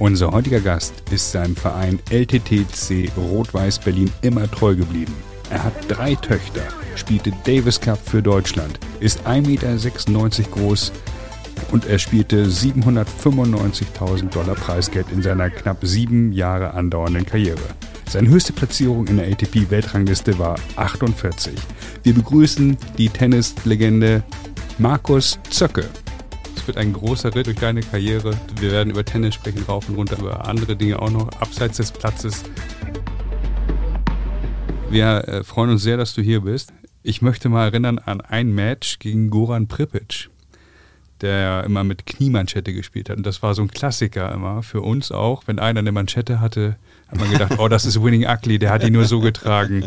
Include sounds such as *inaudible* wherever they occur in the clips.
Unser heutiger Gast ist seinem Verein LTTC Rot-Weiß Berlin immer treu geblieben. Er hat drei Töchter, spielte Davis Cup für Deutschland, ist 1,96 Meter groß und er spielte 795.000 Dollar Preisgeld in seiner knapp sieben Jahre andauernden Karriere. Seine höchste Platzierung in der ATP-Weltrangliste war 48. Wir begrüßen die Tennislegende Markus Zöcke. Es wird ein großer Ritt durch deine Karriere. Wir werden über Tennis sprechen, rauf und runter, über andere Dinge auch noch, abseits des Platzes. Wir äh, freuen uns sehr, dass du hier bist. Ich möchte mal erinnern an ein Match gegen Goran Pripic, der immer mit Kniemanschette gespielt hat. Und das war so ein Klassiker immer für uns auch. Wenn einer eine Manschette hatte, hat man gedacht, *laughs* oh, das ist Winning Ugly, der hat die nur so getragen.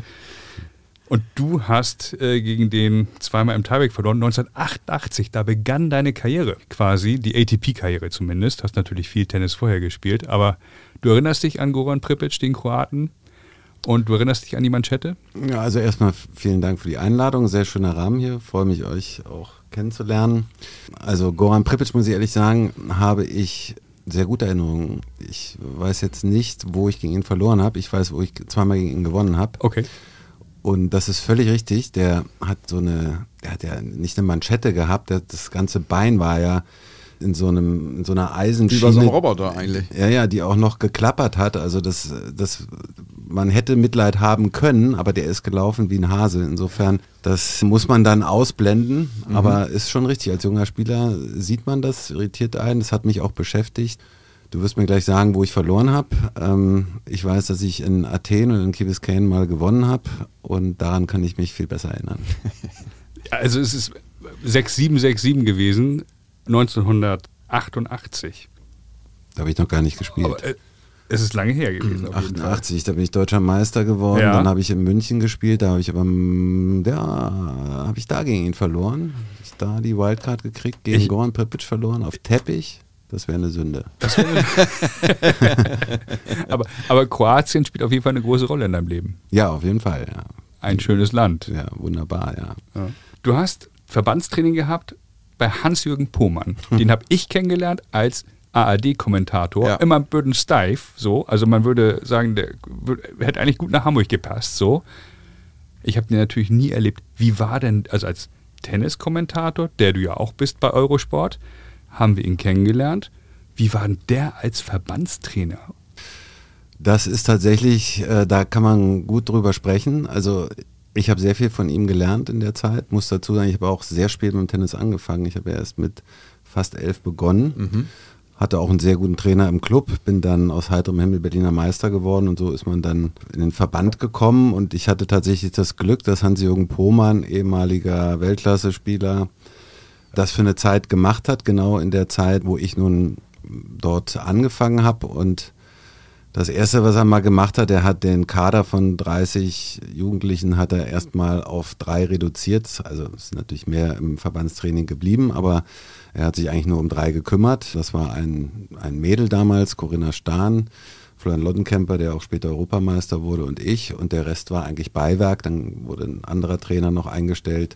Und du hast äh, gegen den zweimal im Tieback verloren, 1988. Da begann deine Karriere quasi, die ATP-Karriere zumindest. Hast natürlich viel Tennis vorher gespielt, aber du erinnerst dich an Goran Pripic, den Kroaten? Und du erinnerst dich an die Manschette? Ja, also erstmal vielen Dank für die Einladung. Sehr schöner Rahmen hier. Freue mich, euch auch kennenzulernen. Also Goran Pripic, muss ich ehrlich sagen, habe ich sehr gute Erinnerungen. Ich weiß jetzt nicht, wo ich gegen ihn verloren habe. Ich weiß, wo ich zweimal gegen ihn gewonnen habe. Okay. Und das ist völlig richtig. Der hat so eine, der hat ja nicht eine Manschette gehabt. Der, das ganze Bein war ja in so einem, in so einer Eisenschiene. Wie bei so einem Roboter eigentlich. Ja, ja, die auch noch geklappert hat. Also das, das, man hätte Mitleid haben können, aber der ist gelaufen wie ein Hase. Insofern, das muss man dann ausblenden. Mhm. Aber ist schon richtig. Als junger Spieler sieht man das, irritiert einen. Das hat mich auch beschäftigt. Du wirst mir gleich sagen, wo ich verloren habe. Ähm, ich weiß, dass ich in Athen und in Key Biscayne mal gewonnen habe und daran kann ich mich viel besser erinnern. *laughs* Also es ist 6767 gewesen, 1988. Da habe ich noch gar nicht gespielt. Aber, äh, es ist lange her gewesen. 88, da bin ich deutscher Meister geworden. Ja. Dann habe ich in München gespielt. Da habe ich aber, mm, ja, habe ich da gegen ihn verloren. Ich da die Wildcard gekriegt, gegen Goran Pripic verloren auf Teppich. Das wäre eine Sünde. Wär *laughs* aber, aber Kroatien spielt auf jeden Fall eine große Rolle in deinem Leben. Ja, auf jeden Fall, ja. Ein schönes Land. Ja, wunderbar, ja. ja. Du hast Verbandstraining gehabt bei Hans-Jürgen Pohmann. *laughs* Den habe ich kennengelernt als ARD-Kommentator, ja. immer Böden steif, so. Also man würde sagen, der hätte eigentlich gut nach Hamburg gepasst, so. Ich habe den natürlich nie erlebt. Wie war denn, also als Tenniskommentator, der du ja auch bist bei Eurosport, haben wir ihn kennengelernt. Wie war denn der als Verbandstrainer? Das ist tatsächlich, äh, da kann man gut drüber sprechen. Also ich habe sehr viel von ihm gelernt in der Zeit. Muss dazu sagen, ich habe auch sehr spät mit dem Tennis angefangen. Ich habe erst mit fast elf begonnen. Mhm. Hatte auch einen sehr guten Trainer im Club, bin dann aus heiterem Himmel Berliner Meister geworden und so ist man dann in den Verband gekommen und ich hatte tatsächlich das Glück, dass Hans-Jürgen Pohmann, ehemaliger Weltklasse-Spieler, das für eine Zeit gemacht hat, genau in der Zeit, wo ich nun dort angefangen habe und das erste, was er mal gemacht hat, er hat den Kader von 30 Jugendlichen hat er erstmal auf drei reduziert. Also ist natürlich mehr im Verbandstraining geblieben, aber er hat sich eigentlich nur um drei gekümmert. Das war ein, ein Mädel damals, Corinna Stahn, Florian Loddenkemper, der auch später Europameister wurde und ich. Und der Rest war eigentlich Beiwerk. Dann wurde ein anderer Trainer noch eingestellt.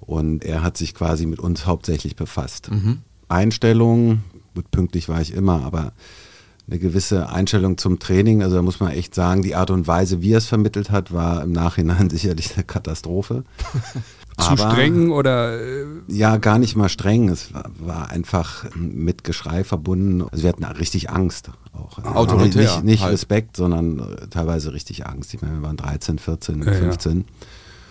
Und er hat sich quasi mit uns hauptsächlich befasst. Mhm. Einstellung, gut, pünktlich war ich immer, aber eine gewisse Einstellung zum Training. Also da muss man echt sagen, die Art und Weise, wie er es vermittelt hat, war im Nachhinein *laughs* sicherlich eine Katastrophe. *laughs* Zu Aber, streng oder? Äh ja, gar nicht mal streng. Es war, war, einfach mit Geschrei verbunden. Also wir hatten richtig Angst auch. Autoritär. Nicht, nicht halt. Respekt, sondern teilweise richtig Angst. Ich meine, wir waren 13, 14, ja, 15. Ja.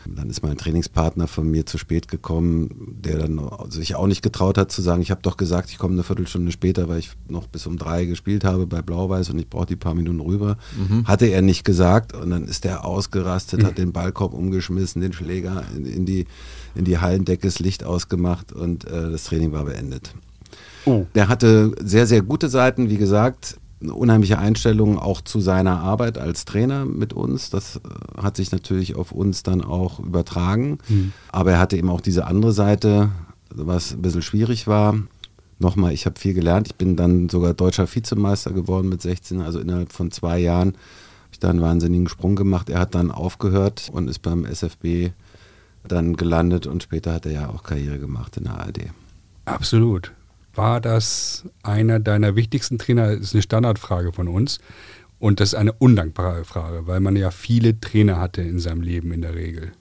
Dann ist mal ein Trainingspartner von mir zu spät gekommen, der dann sich auch nicht getraut hat zu sagen, ich habe doch gesagt, ich komme eine Viertelstunde später, weil ich noch bis um drei gespielt habe bei Blau-Weiß und ich brauche die paar Minuten rüber. Mhm. Hatte er nicht gesagt und dann ist er ausgerastet, mhm. hat den Ballkorb umgeschmissen, den Schläger in, in, die, in die Hallendecke, das Licht ausgemacht und äh, das Training war beendet. Oh. Der hatte sehr, sehr gute Seiten, wie gesagt eine unheimliche Einstellung auch zu seiner Arbeit als Trainer mit uns. Das äh, hat sich natürlich auf uns dann auch übertragen. Mhm. Aber er hatte eben auch diese andere Seite, was ein bisschen schwierig war. Nochmal, ich habe viel gelernt. Ich bin dann sogar deutscher Vizemeister geworden mit 16, also innerhalb von zwei Jahren habe ich da einen wahnsinnigen Sprung gemacht. Er hat dann aufgehört und ist beim SFB dann gelandet und später hat er ja auch Karriere gemacht in der ARD. Absolut. War das einer deiner wichtigsten Trainer? Das ist eine Standardfrage von uns. Und das ist eine undankbare Frage, weil man ja viele Trainer hatte in seinem Leben in der Regel.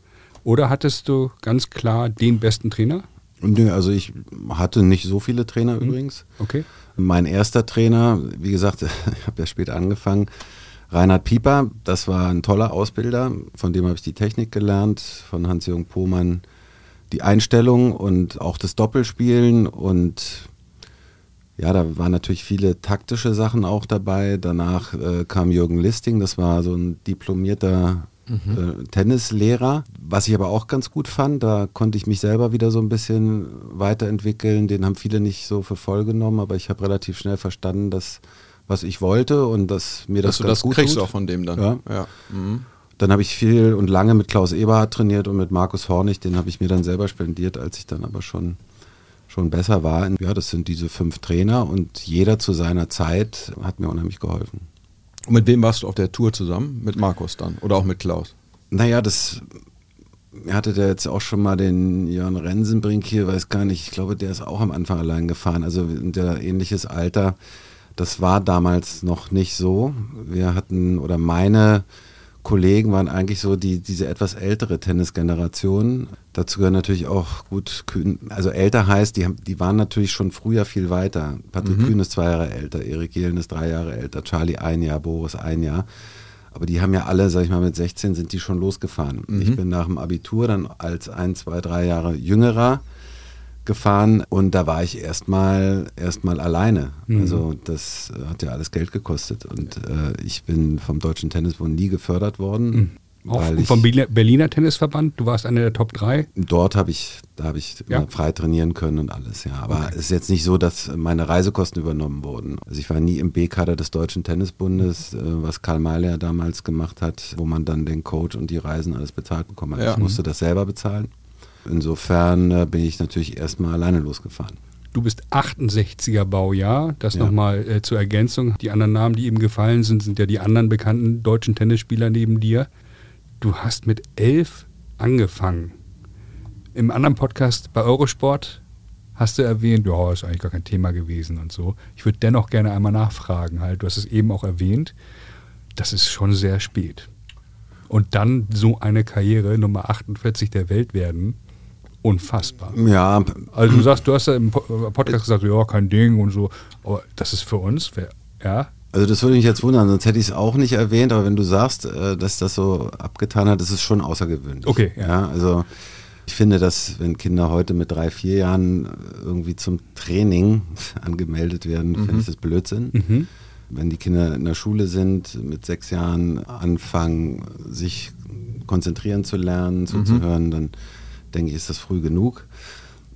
Oder hattest du ganz klar den besten Trainer? Nö, also ich hatte nicht so viele Trainer mhm. übrigens. Okay. Mein erster Trainer, wie gesagt, *laughs* ich habe ja später angefangen, Reinhard Pieper, das war ein toller Ausbilder, von dem habe ich die Technik gelernt, von Hans-Jürgen Pohmann die Einstellung und auch das Doppelspielen und ja, da waren natürlich viele taktische Sachen auch dabei. Danach äh, kam Jürgen Listing, das war so ein diplomierter mhm. äh, Tennislehrer. Was ich aber auch ganz gut fand, da konnte ich mich selber wieder so ein bisschen weiterentwickeln. Den haben viele nicht so für voll genommen, aber ich habe relativ schnell verstanden, dass was ich wollte und dass mir das dass ganz du das kriegst tut. auch von dem dann. Ja. ja. Mhm. Dann habe ich viel und lange mit Klaus Eberhardt trainiert und mit Markus Hornig, den habe ich mir dann selber spendiert, als ich dann aber schon, schon besser war. Ja, das sind diese fünf Trainer und jeder zu seiner Zeit hat mir unheimlich geholfen. Und mit wem warst du auf der Tour zusammen? Mit Markus dann oder auch mit Klaus? Naja, das hatte der jetzt auch schon mal den Jörn Rensenbrink hier, weiß gar nicht, ich glaube, der ist auch am Anfang allein gefahren, also der ähnliches Alter. Das war damals noch nicht so. Wir hatten, oder meine Kollegen waren eigentlich so die, diese etwas ältere Tennisgeneration. Dazu gehören natürlich auch gut, Kühn, also älter heißt, die, haben, die waren natürlich schon früher viel weiter. Patrick mhm. Kühn ist zwei Jahre älter, Erik Jelen ist drei Jahre älter, Charlie ein Jahr, Boris ein Jahr. Aber die haben ja alle, sag ich mal, mit 16 sind die schon losgefahren. Mhm. Ich bin nach dem Abitur dann als ein, zwei, drei Jahre jüngerer gefahren und da war ich erstmal erstmal alleine. Mhm. Also das hat ja alles Geld gekostet und äh, ich bin vom Deutschen Tennisbund nie gefördert worden. Mhm. Auch vom Berliner Tennisverband, du warst einer der Top 3? Dort habe ich, da habe ich ja. frei trainieren können und alles, ja. Aber okay. es ist jetzt nicht so, dass meine Reisekosten übernommen wurden. Also ich war nie im B-Kader des Deutschen Tennisbundes, äh, was Karl Mahler damals gemacht hat, wo man dann den Coach und die Reisen alles bezahlt bekommen hat. Ja. Ich musste das selber bezahlen. Insofern äh, bin ich natürlich erstmal alleine losgefahren. Du bist 68er Baujahr, das ja. nochmal äh, zur Ergänzung. Die anderen Namen, die ihm gefallen sind, sind ja die anderen bekannten deutschen Tennisspieler neben dir. Du hast mit elf angefangen. Im anderen Podcast bei Eurosport hast du erwähnt, ja, ist eigentlich gar kein Thema gewesen und so. Ich würde dennoch gerne einmal nachfragen, halt, du hast es eben auch erwähnt, das ist schon sehr spät. Und dann so eine Karriere, Nummer 48 der Welt werden, unfassbar. Ja. Also du sagst, du hast ja im äh, Podcast gesagt, ja, kein Ding und so, aber das ist für uns, ja. Also das würde mich jetzt wundern, sonst hätte ich es auch nicht erwähnt, aber wenn du sagst, äh, dass das so abgetan hat, ist es schon außergewöhnlich. Okay. Ja. ja also ich finde, dass wenn Kinder heute mit drei, vier Jahren irgendwie zum Training *laughs* angemeldet werden, mhm. finde ich das Blödsinn. Mhm. Wenn die Kinder in der Schule sind, mit sechs Jahren anfangen, sich konzentrieren zu lernen, zuzuhören, mhm. dann denke ich, ist das früh genug.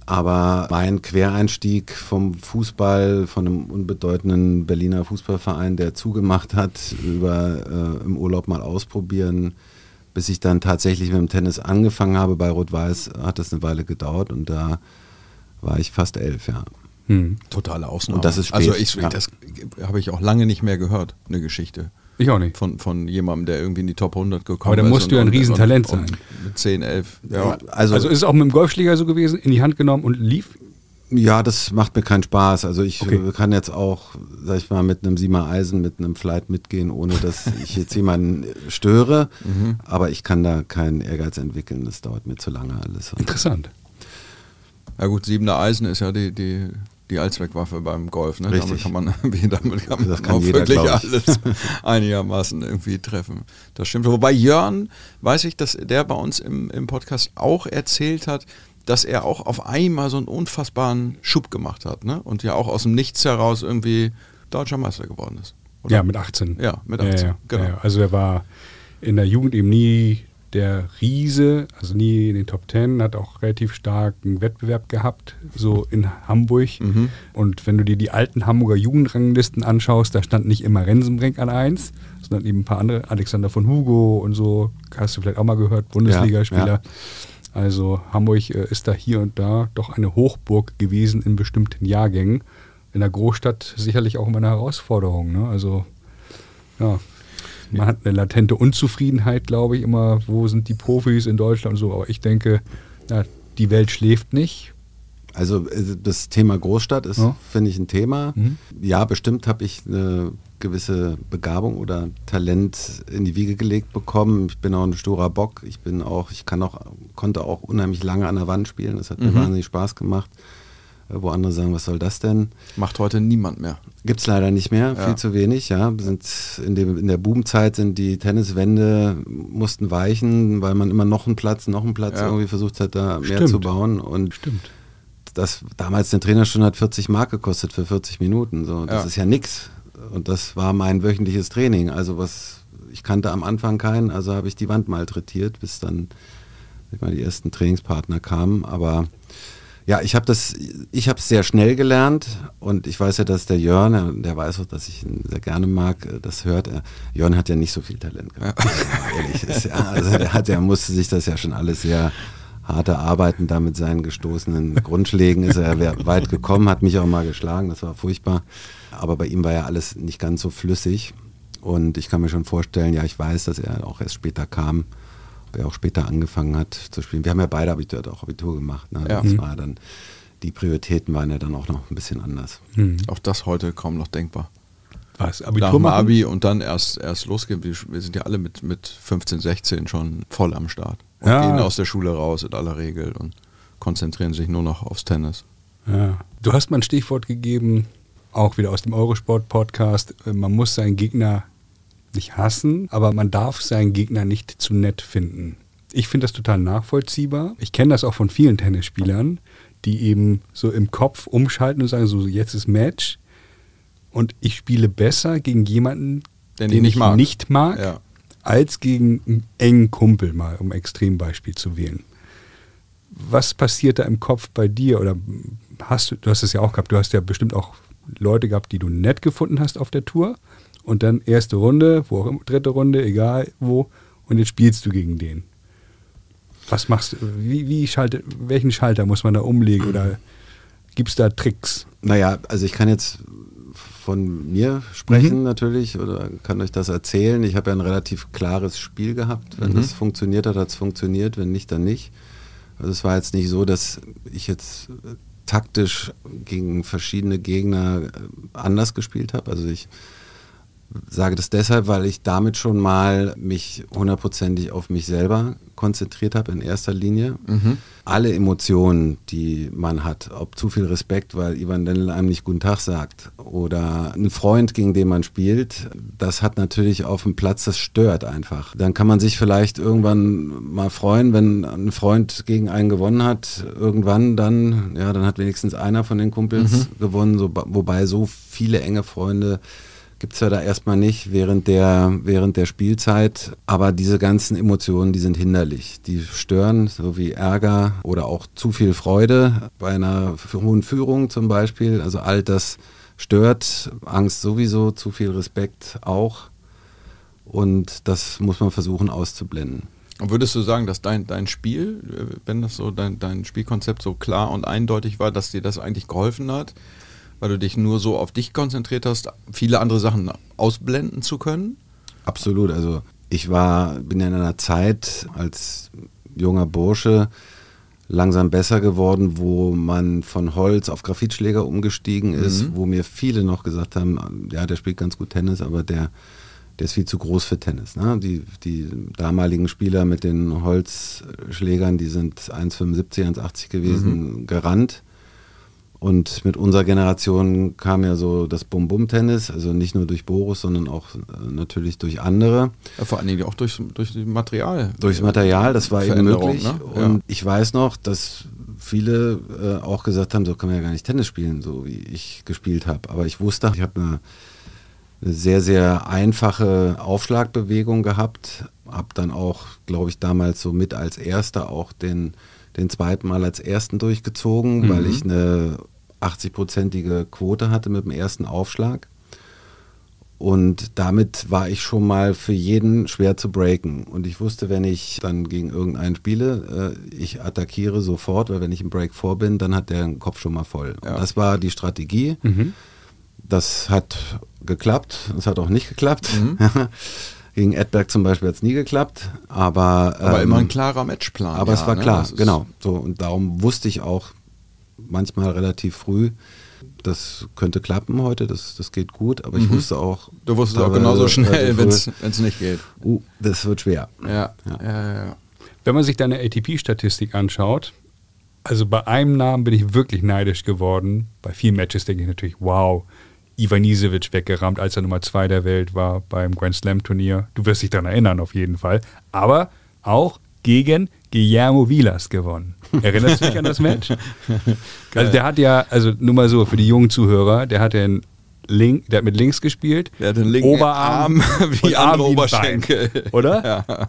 Aber mein Quereinstieg vom Fußball, von einem unbedeutenden Berliner Fußballverein, der zugemacht hat, über äh, im Urlaub mal ausprobieren, bis ich dann tatsächlich mit dem Tennis angefangen habe bei Rot-Weiß, hat das eine Weile gedauert und da war ich fast elf, ja. Hm. Totale Ausnahme. Und das ist spät. Also ich, ja. das habe ich auch lange nicht mehr gehört, eine Geschichte. Ich auch nicht. Von, von jemandem, der irgendwie in die Top 100 gekommen ist. Aber da musst du ja ein Riesentalent sein. Mit 10, 11. Ja. Also, also ist es auch mit dem Golfschläger so gewesen, in die Hand genommen und lief? Ja, das macht mir keinen Spaß. Also ich okay. kann jetzt auch, sag ich mal, mit einem Siemer Eisen, mit einem Flight mitgehen, ohne dass ich jetzt jemanden störe. Mhm. Aber ich kann da keinen Ehrgeiz entwickeln. Das dauert mir zu lange alles. Interessant. Ja gut, Siebener Eisen ist ja die, die die Allzweckwaffe beim Golf. Ne? Damit kann man, *laughs* damit kann man kann auch jeder, wirklich alles *laughs* einigermaßen irgendwie treffen. Das stimmt. Wobei Jörn, weiß ich, dass der bei uns im, im Podcast auch erzählt hat, dass er auch auf einmal so einen unfassbaren Schub gemacht hat ne? und ja auch aus dem Nichts heraus irgendwie deutscher Meister geworden ist. Oder? Ja, mit 18. Ja, mit 18. Ja, ja, genau. Ja, also er war in der Jugend eben nie der Riese, also nie in den Top Ten, hat auch relativ starken Wettbewerb gehabt, so in Hamburg. Mhm. Und wenn du dir die alten Hamburger Jugendranglisten anschaust, da stand nicht immer Rensenbrink an 1, sondern eben ein paar andere, Alexander von Hugo und so, hast du vielleicht auch mal gehört, Bundesligaspieler. Ja, ja. Also Hamburg äh, ist da hier und da doch eine Hochburg gewesen in bestimmten Jahrgängen. In der Großstadt sicherlich auch immer eine Herausforderung. Ne? Also ja, man hat eine latente Unzufriedenheit, glaube ich, immer, wo sind die Profis in Deutschland und so. Aber ich denke, ja, die Welt schläft nicht. Also äh, das Thema Großstadt ist, ja. finde ich, ein Thema. Mhm. Ja, bestimmt habe ich eine gewisse Begabung oder Talent in die Wiege gelegt bekommen. Ich bin auch ein sturer Bock. Ich bin auch, ich kann auch, konnte auch unheimlich lange an der Wand spielen. Das hat mhm. mir wahnsinnig Spaß gemacht. Wo andere sagen, was soll das denn? Macht heute niemand mehr. Gibt es leider nicht mehr, ja. viel zu wenig. Ja, sind in, dem, in der Boomzeit sind die Tenniswände mussten weichen, weil man immer noch einen Platz, noch einen Platz ja. irgendwie versucht hat, da Stimmt. mehr zu bauen. Und Stimmt das damals eine Trainerstunde hat 40 Mark gekostet für 40 Minuten. So, das ja. ist ja nichts. Und das war mein wöchentliches Training. Also was ich kannte am Anfang keinen, also habe ich die Wand malträtiert, bis dann mal die ersten Trainingspartner kamen. Aber ja, ich habe das, ich habe es sehr schnell gelernt und ich weiß ja, dass der Jörn, der weiß auch, dass ich ihn sehr gerne mag, das hört. Jörn hat ja nicht so viel Talent gehabt. Ja. *laughs* Ehrlich ist, ja, also der hat, der musste sich das ja schon alles sehr harte Arbeiten da mit seinen gestoßenen Grundschlägen ist er weit gekommen, hat mich auch mal geschlagen, das war furchtbar. Aber bei ihm war ja alles nicht ganz so flüssig. Und ich kann mir schon vorstellen, ja, ich weiß, dass er auch erst später kam, er auch später angefangen hat zu spielen. Wir haben ja beide Abitur, auch Abitur gemacht. Ne? Ja. Das mhm. war dann, die Prioritäten waren ja dann auch noch ein bisschen anders. Mhm. Auch das heute kaum noch denkbar. Was, Abitur Nach Abi und dann erst, erst losgehen. Wir, wir, sind ja alle mit, mit 15, 16 schon voll am Start und ja. gehen aus der Schule raus in aller Regel und konzentrieren sich nur noch aufs Tennis. Ja. Du hast mal ein Stichwort gegeben, auch wieder aus dem Eurosport-Podcast. Man muss seinen Gegner nicht hassen, aber man darf seinen Gegner nicht zu nett finden. Ich finde das total nachvollziehbar. Ich kenne das auch von vielen Tennisspielern, die eben so im Kopf umschalten und sagen, so jetzt ist Match und ich spiele besser gegen jemanden, den, den ich mag, nicht mag ja als gegen einen engen Kumpel, mal um Extrembeispiel zu wählen. Was passiert da im Kopf bei dir? Oder hast du, du hast es ja auch gehabt, du hast ja bestimmt auch Leute gehabt, die du nett gefunden hast auf der Tour. Und dann erste Runde, wo auch immer, dritte Runde, egal wo, und jetzt spielst du gegen den. Was machst du? Wie, wie schalte, welchen Schalter muss man da umlegen oder gibt es da Tricks? Naja, also ich kann jetzt von mir sprechen mhm. natürlich oder kann euch das erzählen. Ich habe ja ein relativ klares Spiel gehabt. Wenn mhm. das funktioniert hat, hat es funktioniert. Wenn nicht, dann nicht. Also es war jetzt nicht so, dass ich jetzt äh, taktisch gegen verschiedene Gegner äh, anders gespielt habe. Also ich sage das deshalb, weil ich damit schon mal mich hundertprozentig auf mich selber konzentriert habe in erster Linie. Mhm. Alle Emotionen, die man hat, ob zu viel Respekt, weil Ivan Dendel einem nicht Guten Tag sagt oder ein Freund, gegen den man spielt, das hat natürlich auf dem Platz, das stört einfach. Dann kann man sich vielleicht irgendwann mal freuen, wenn ein Freund gegen einen gewonnen hat, irgendwann dann, ja, dann hat wenigstens einer von den Kumpels mhm. gewonnen, so, wobei so viele enge Freunde gibt es ja da erstmal nicht während der, während der Spielzeit. Aber diese ganzen Emotionen, die sind hinderlich. Die stören, so wie Ärger oder auch zu viel Freude bei einer hohen Führung zum Beispiel. Also all das stört. Angst sowieso, zu viel Respekt auch. Und das muss man versuchen auszublenden. Und würdest du sagen, dass dein, dein Spiel, wenn das so dein, dein Spielkonzept so klar und eindeutig war, dass dir das eigentlich geholfen hat? Weil du dich nur so auf dich konzentriert hast, viele andere Sachen ausblenden zu können? Absolut. Also ich war, bin in einer Zeit als junger Bursche langsam besser geworden, wo man von Holz auf Graphitschläger umgestiegen ist, mhm. wo mir viele noch gesagt haben, ja, der spielt ganz gut Tennis, aber der, der ist viel zu groß für Tennis. Ne? Die, die damaligen Spieler mit den Holzschlägern, die sind 1,75, 1,80 gewesen, mhm. gerannt. Und mit unserer Generation kam ja so das Bum-Bum-Tennis, also nicht nur durch Boris, sondern auch äh, natürlich durch andere. Ja, vor allen Dingen auch durch, durch das Material. Durchs Material, das war eben möglich. Ne? Ja. Und ich weiß noch, dass viele äh, auch gesagt haben, so kann man ja gar nicht Tennis spielen, so wie ich gespielt habe. Aber ich wusste, ich habe eine, eine sehr, sehr einfache Aufschlagbewegung gehabt. Habe dann auch, glaube ich, damals so mit als erster auch den den zweiten Mal als ersten durchgezogen, mhm. weil ich eine 80-prozentige Quote hatte mit dem ersten Aufschlag. Und damit war ich schon mal für jeden schwer zu breaken. Und ich wusste, wenn ich dann gegen irgendeinen spiele, äh, ich attackiere sofort, weil wenn ich im Break vor bin, dann hat der den Kopf schon mal voll. Ja. das war die Strategie. Mhm. Das hat geklappt. Das hat auch nicht geklappt. Mhm. *laughs* Gegen Edberg zum Beispiel hat es nie geklappt, aber. Aber ähm, immer ein klarer Matchplan. Aber ja, es war ne? klar, genau. So, und darum wusste ich auch, manchmal relativ früh. Das könnte klappen heute, das, das geht gut, aber ich mhm. wusste auch. Du wusstest auch genauso schnell, wenn es nicht geht. Uh, das wird schwer. Ja, ja, ja. ja. Wenn man sich deine ATP-Statistik anschaut, also bei einem Namen bin ich wirklich neidisch geworden. Bei vielen Matches denke ich natürlich, wow, Ivanisevic weggerammt, als er Nummer zwei der Welt war beim Grand Slam Turnier. Du wirst dich daran erinnern, auf jeden Fall. Aber auch gegen Guillermo Vilas gewonnen. Erinnerst du dich an das Match? *laughs* also der hat ja, also nur mal so für die jungen Zuhörer, der hat den Link, der hat mit links gespielt. Der hat den linken Oberarm Arm *laughs* wie andere Oberschenkel. Bein, oder? Ja.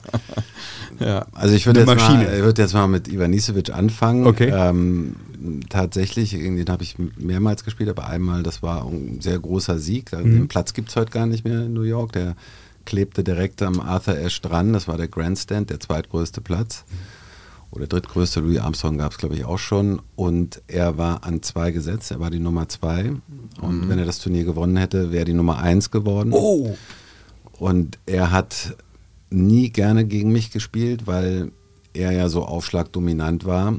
ja. Also ich würde jetzt, mal, würd jetzt mal mit Ivanisevic anfangen. Okay. Ähm, tatsächlich, den habe ich mehrmals gespielt, aber einmal, das war ein sehr großer Sieg. Mhm. Den Platz gibt es heute gar nicht mehr in New York. Der klebte direkt am Arthur Ashe dran. Das war der Grandstand, der zweitgrößte Platz. Oder drittgrößte, Louis Armstrong gab es, glaube ich, auch schon. Und er war an zwei gesetzt. Er war die Nummer zwei. Und mhm. wenn er das Turnier gewonnen hätte, wäre die Nummer eins geworden. Oh! Und er hat nie gerne gegen mich gespielt, weil er ja so aufschlagdominant war.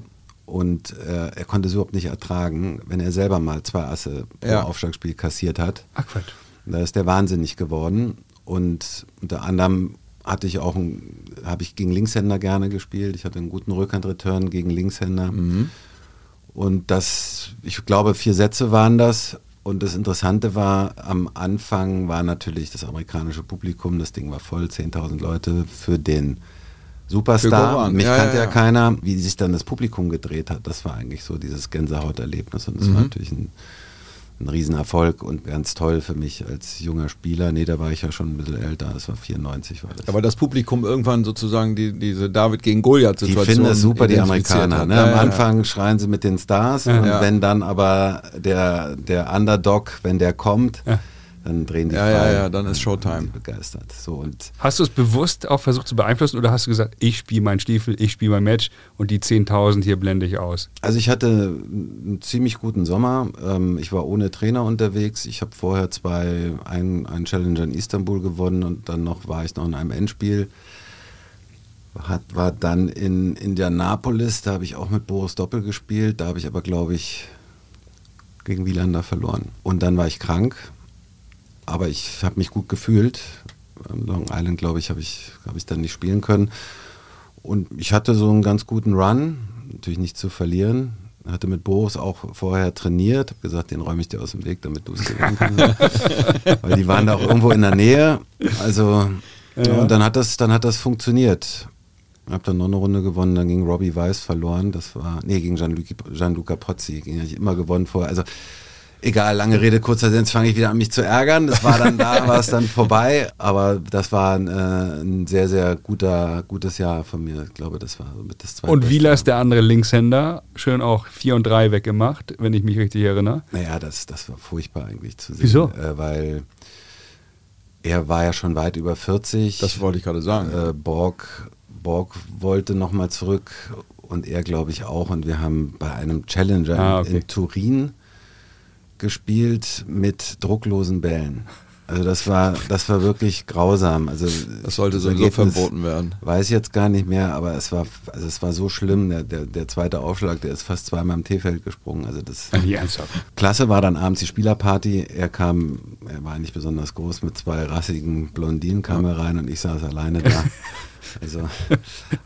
Und äh, er konnte es überhaupt nicht ertragen, wenn er selber mal zwei Asse ja. pro Aufschlagspiel kassiert hat. Ach Quatsch. Da ist der wahnsinnig geworden. Und unter anderem hatte ich auch, habe ich gegen Linkshänder gerne gespielt. Ich hatte einen guten Rückhandreturn gegen Linkshänder. Mhm. Und das, ich glaube, vier Sätze waren das. Und das Interessante war, am Anfang war natürlich das amerikanische Publikum, das Ding war voll, 10.000 Leute für den Superstar. Mich ja, kannte ja, ja, keiner. Wie sich dann das Publikum gedreht hat, das war eigentlich so dieses Gänsehauterlebnis. Und das mhm. war natürlich ein ein Riesenerfolg und ganz toll für mich als junger Spieler. Nee, da war ich ja schon ein bisschen älter, das war 94 war das. Aber das Publikum irgendwann sozusagen die, diese David gegen Goliath-Situation. Die finden das super, die Amerikaner. Ne? Am Anfang schreien sie mit den Stars und wenn dann aber der, der Underdog, wenn der kommt, dann drehen die ja, frei. Ja, ja, dann ist Showtime. Begeistert. So, und hast du es bewusst auch versucht zu beeinflussen oder hast du gesagt, ich spiele meinen Stiefel, ich spiele mein Match und die 10.000 hier blende ich aus? Also ich hatte einen ziemlich guten Sommer. Ähm, ich war ohne Trainer unterwegs. Ich habe vorher zwei, einen, einen Challenger in Istanbul gewonnen und dann noch war ich noch in einem Endspiel. Hat, war dann in Indianapolis, da habe ich auch mit Boris Doppel gespielt. Da habe ich aber, glaube ich, gegen Wielander verloren. Und dann war ich krank aber ich habe mich gut gefühlt. Am Long Island, glaube ich, habe ich, hab ich dann nicht spielen können. Und ich hatte so einen ganz guten Run, natürlich nicht zu verlieren. Hatte mit Boris auch vorher trainiert, habe gesagt, den räume ich dir aus dem Weg, damit du es gewinnen kannst. *laughs* Weil die waren da auch irgendwo in der Nähe. Also, ja. und dann hat das, dann hat das funktioniert. Ich habe dann noch eine Runde gewonnen, dann ging Robbie Weiss verloren. Das war, nee, gegen Gianluca, Gianluca Pozzi, ging ich immer gewonnen vorher. Also Egal, lange Rede, kurzer Sinn, jetzt fange ich wieder an mich zu ärgern. Das war dann da, *laughs* war es dann vorbei. Aber das war ein, äh, ein, sehr, sehr guter, gutes Jahr von mir. Ich glaube, das war mit das zweite. Und Wieler ist der andere Linkshänder. Schön auch 4 und 3 weggemacht, wenn ich mich richtig erinnere. Naja, das, das war furchtbar eigentlich zu sehen. Wieso? Äh, weil er war ja schon weit über 40. Das wollte ich gerade sagen. Äh, Borg, Borg wollte nochmal zurück und er glaube ich auch. Und wir haben bei einem Challenger ah, okay. in Turin gespielt mit drucklosen Bällen. Also das war, das war wirklich grausam. Also das sollte sowieso verboten werden. Weiß ich jetzt gar nicht mehr, aber es war, also es war so schlimm. Der, der, der zweite Aufschlag, der ist fast zweimal im T-Feld gesprungen. Also das *laughs* ernsthaft. Klasse war dann abends die Spielerparty. Er kam, er war nicht besonders groß, mit zwei rassigen Blondinen kam er rein und ich saß alleine da. *laughs* Also,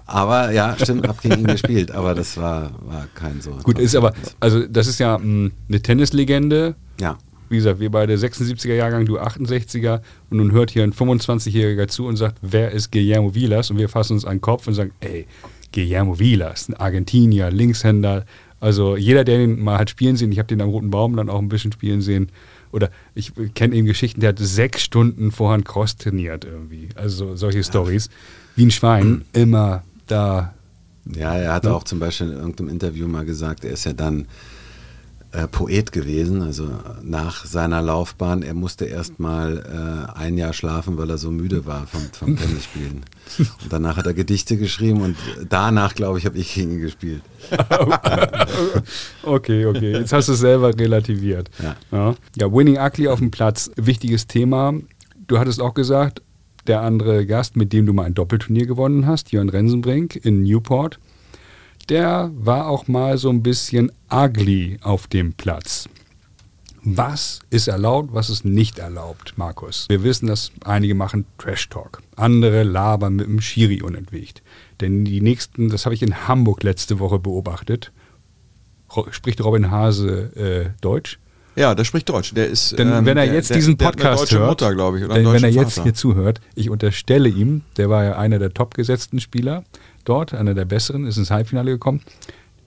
aber ja, stimmt, hab gegen ihn gespielt, aber das war, war kein so. Gut, ist aber, also das ist ja mh, hm, eine Tennislegende. Ja. Wie gesagt, wir beide 76er Jahrgang, du 68er und nun hört hier ein 25-Jähriger zu und sagt, wer ist Guillermo Vilas? Und wir fassen uns an den Kopf und sagen, ey, Guillermo Vilas, ein Argentinier, Linkshänder. Also jeder, der den mal hat spielen sehen, ich habe den am Roten Baum dann auch ein bisschen spielen sehen, oder ich kenne eben Geschichten, der hat sechs Stunden vorher Cross trainiert irgendwie. Also solche Stories wie ein Schwein *clears throat* immer da. Ja, er hat ne? auch zum Beispiel in irgendeinem Interview mal gesagt, er ist ja dann äh, Poet gewesen, also nach seiner Laufbahn. Er musste erst mal äh, ein Jahr schlafen, weil er so müde war vom, vom *laughs* Tennisspielen. Und danach hat er Gedichte geschrieben und danach, glaube ich, habe ich gegen ihn gespielt. *laughs* okay, okay. Jetzt hast du es selber relativiert. Ja. ja. ja, Winning Ugly auf dem Platz, wichtiges Thema. Du hattest auch gesagt, der andere Gast, mit dem du mal ein Doppelturnier gewonnen hast, Jörn Rensenbrink in Newport. Der war auch mal so ein bisschen ugly auf dem Platz. Was ist erlaubt, was ist nicht erlaubt, Markus? Wir wissen, dass einige machen Trash Talk, andere labern mit dem Schiri unentwegt. Denn die nächsten, das habe ich in Hamburg letzte Woche beobachtet, spricht Robin Hase äh, Deutsch? Ja, der spricht Deutsch. Der ist, Denn ähm, wenn er jetzt der, diesen Podcast hört, Mutter, glaube ich, oder denn wenn er jetzt Vater. hier zuhört, ich unterstelle ihm, der war ja einer der topgesetzten Spieler dort, einer der besseren, ist ins Halbfinale gekommen.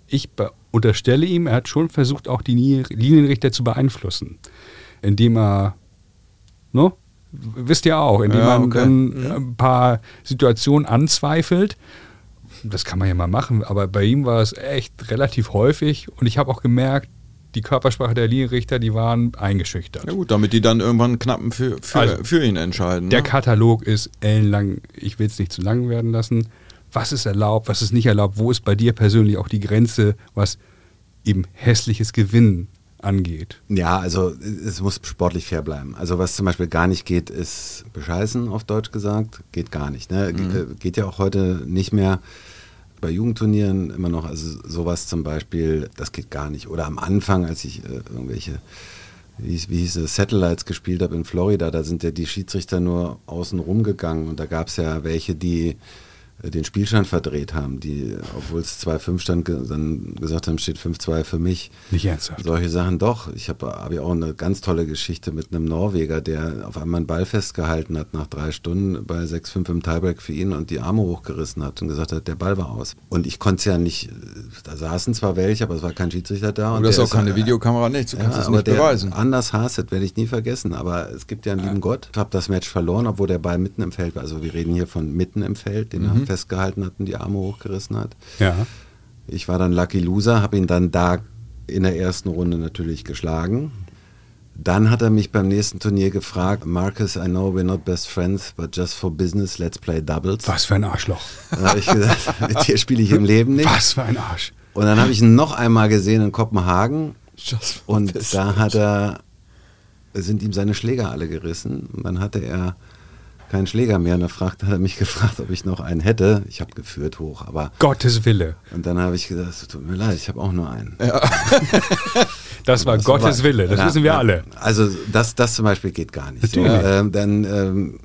Ich unterstelle ihm, er hat schon versucht, auch die Linienrichter zu beeinflussen, indem er, no, wisst ihr auch, indem ja, man okay. dann mhm. ein paar Situationen anzweifelt. Das kann man ja mal machen, aber bei ihm war es echt relativ häufig und ich habe auch gemerkt, die Körpersprache der Linienrichter, die waren eingeschüchtert. Ja gut, damit die dann irgendwann knappen für, für, also, für ihn entscheiden. Der ne? Katalog ist ellenlang, ich will es nicht zu lang werden lassen. Was ist erlaubt, was ist nicht erlaubt, wo ist bei dir persönlich auch die Grenze, was eben hässliches Gewinnen angeht? Ja, also es muss sportlich fair bleiben. Also was zum Beispiel gar nicht geht, ist bescheißen, auf Deutsch gesagt. Geht gar nicht. Ne? Mhm. Geht ja auch heute nicht mehr bei Jugendturnieren immer noch, also sowas zum Beispiel, das geht gar nicht. Oder am Anfang, als ich äh, irgendwelche, wie, wie hieß es, Satellites gespielt habe in Florida, da sind ja die Schiedsrichter nur außen rumgegangen und da gab es ja welche, die äh, den Spielstand verdreht haben, die, obwohl es 2-5 stand, dann gesagt haben, steht 5-2 für mich. Nicht ernsthaft. Solche Sachen doch. Ich habe hab ja auch eine ganz tolle Geschichte mit einem Norweger, der auf einmal einen Ball festgehalten hat nach drei Stunden bei 6-5 im Tiebreak für ihn und die Arme hochgerissen hat und gesagt hat, der Ball war aus. Und ich konnte es ja nicht, da saßen zwar welche, aber es war kein Schiedsrichter da. Und, und das ist auch keine Videokamera, nichts, du kannst ja, es nicht beweisen. Anders Haset werde ich nie vergessen, aber es gibt ja einen ja. lieben Gott. Ich habe das Match verloren, obwohl der Ball mitten im Feld war. Also wir reden hier von mitten im Feld, den mhm festgehalten hat und die Arme hochgerissen hat. Ja. Ich war dann Lucky Loser, habe ihn dann da in der ersten Runde natürlich geschlagen. Dann hat er mich beim nächsten Turnier gefragt, Marcus, I know we're not best friends, but just for business, let's play doubles. Was für ein Arschloch. Da habe ich gesagt, *laughs* mit dir spiele ich im Leben nicht. Was für ein Arsch. Und dann habe ich ihn noch einmal gesehen in Kopenhagen. und da hat er, sind ihm seine Schläger alle gerissen. Und dann hatte er keinen Schläger mehr. Und da fragt, hat er mich *laughs* gefragt, ob ich noch einen hätte. Ich habe geführt hoch, aber. Gottes Wille. Und dann habe ich gesagt, tut mir leid, ich habe auch nur einen. Ja. *laughs* das war das Gottes war, Wille, das ja, wissen wir ja, alle. Also das, das zum Beispiel geht gar nicht. So, äh, dann ähm,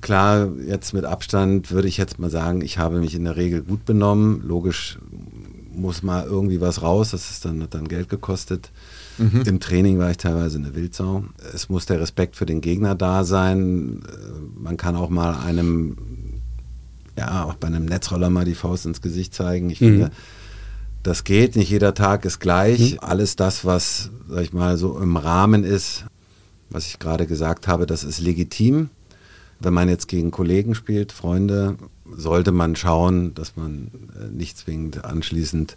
klar, jetzt mit Abstand würde ich jetzt mal sagen, ich habe mich in der Regel gut benommen. Logisch muss mal irgendwie was raus, das ist dann, hat dann Geld gekostet. Mhm. Im Training war ich teilweise eine Wildsau. Es muss der Respekt für den Gegner da sein. Man kann auch mal einem, ja, auch bei einem Netzroller mal die Faust ins Gesicht zeigen. Ich mhm. finde, das geht. Nicht jeder Tag ist gleich. Mhm. Alles das, was, sag ich mal, so im Rahmen ist, was ich gerade gesagt habe, das ist legitim. Wenn man jetzt gegen Kollegen spielt, Freunde, sollte man schauen, dass man äh, nicht zwingend anschließend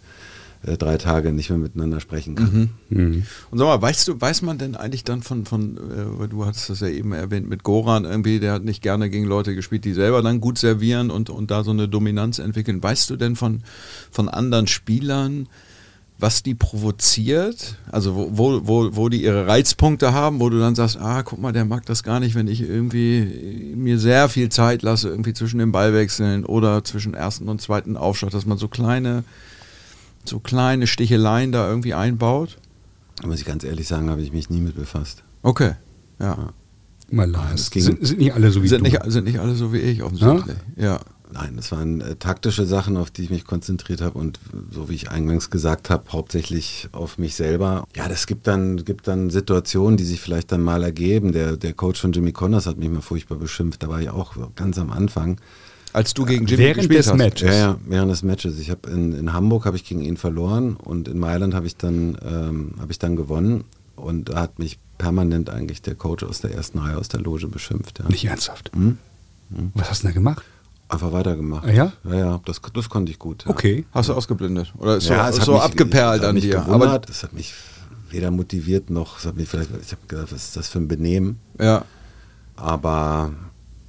äh, drei Tage nicht mehr miteinander sprechen kann. Mhm. Mhm. Und sag mal, weißt du, weiß man denn eigentlich dann von, von äh, du hattest das ja eben erwähnt, mit Goran irgendwie, der hat nicht gerne gegen Leute gespielt, die selber dann gut servieren und, und da so eine Dominanz entwickeln. Weißt du denn von, von anderen Spielern, was die provoziert, also wo, wo, wo die ihre Reizpunkte haben, wo du dann sagst, ah, guck mal, der mag das gar nicht, wenn ich irgendwie mir sehr viel Zeit lasse, irgendwie zwischen den Ballwechseln oder zwischen ersten und zweiten Aufschlag, dass man so kleine so kleine Sticheleien da irgendwie einbaut? Muss ich ganz ehrlich sagen, habe ich mich nie mit befasst. Okay, ja. ja. Mal Lars. Sind, sind, nicht alle so wie sind du? Nicht, sind nicht alle so wie ich offensichtlich. Ja. ja. Nein, das waren äh, taktische Sachen, auf die ich mich konzentriert habe und so wie ich eingangs gesagt habe, hauptsächlich auf mich selber. Ja, das gibt dann, gibt dann Situationen, die sich vielleicht dann mal ergeben. Der, der Coach von Jimmy Connors hat mich mal furchtbar beschimpft, da war ich auch ganz am Anfang. Als du gegen Jimmy während des hast. Matches. Ja, ja, während des Matches. Ich habe in, in Hamburg habe ich gegen ihn verloren und in Mailand habe ich dann ähm, habe ich dann gewonnen und da hat mich permanent eigentlich der Coach aus der ersten Reihe aus der Loge beschimpft. Ja. Nicht ernsthaft. Hm? Hm. Was hast du da gemacht? Einfach weitergemacht. Ah, ja? Ja, ja, das, das konnte ich gut. Ja. Okay. Hast du ausgeblendet? Oder ist ja, so, so mich, abgeperlt an dir? Gewundert, Aber das hat mich weder motiviert noch, hat mich vielleicht, ich habe gedacht, was ist das für ein Benehmen? Ja. Aber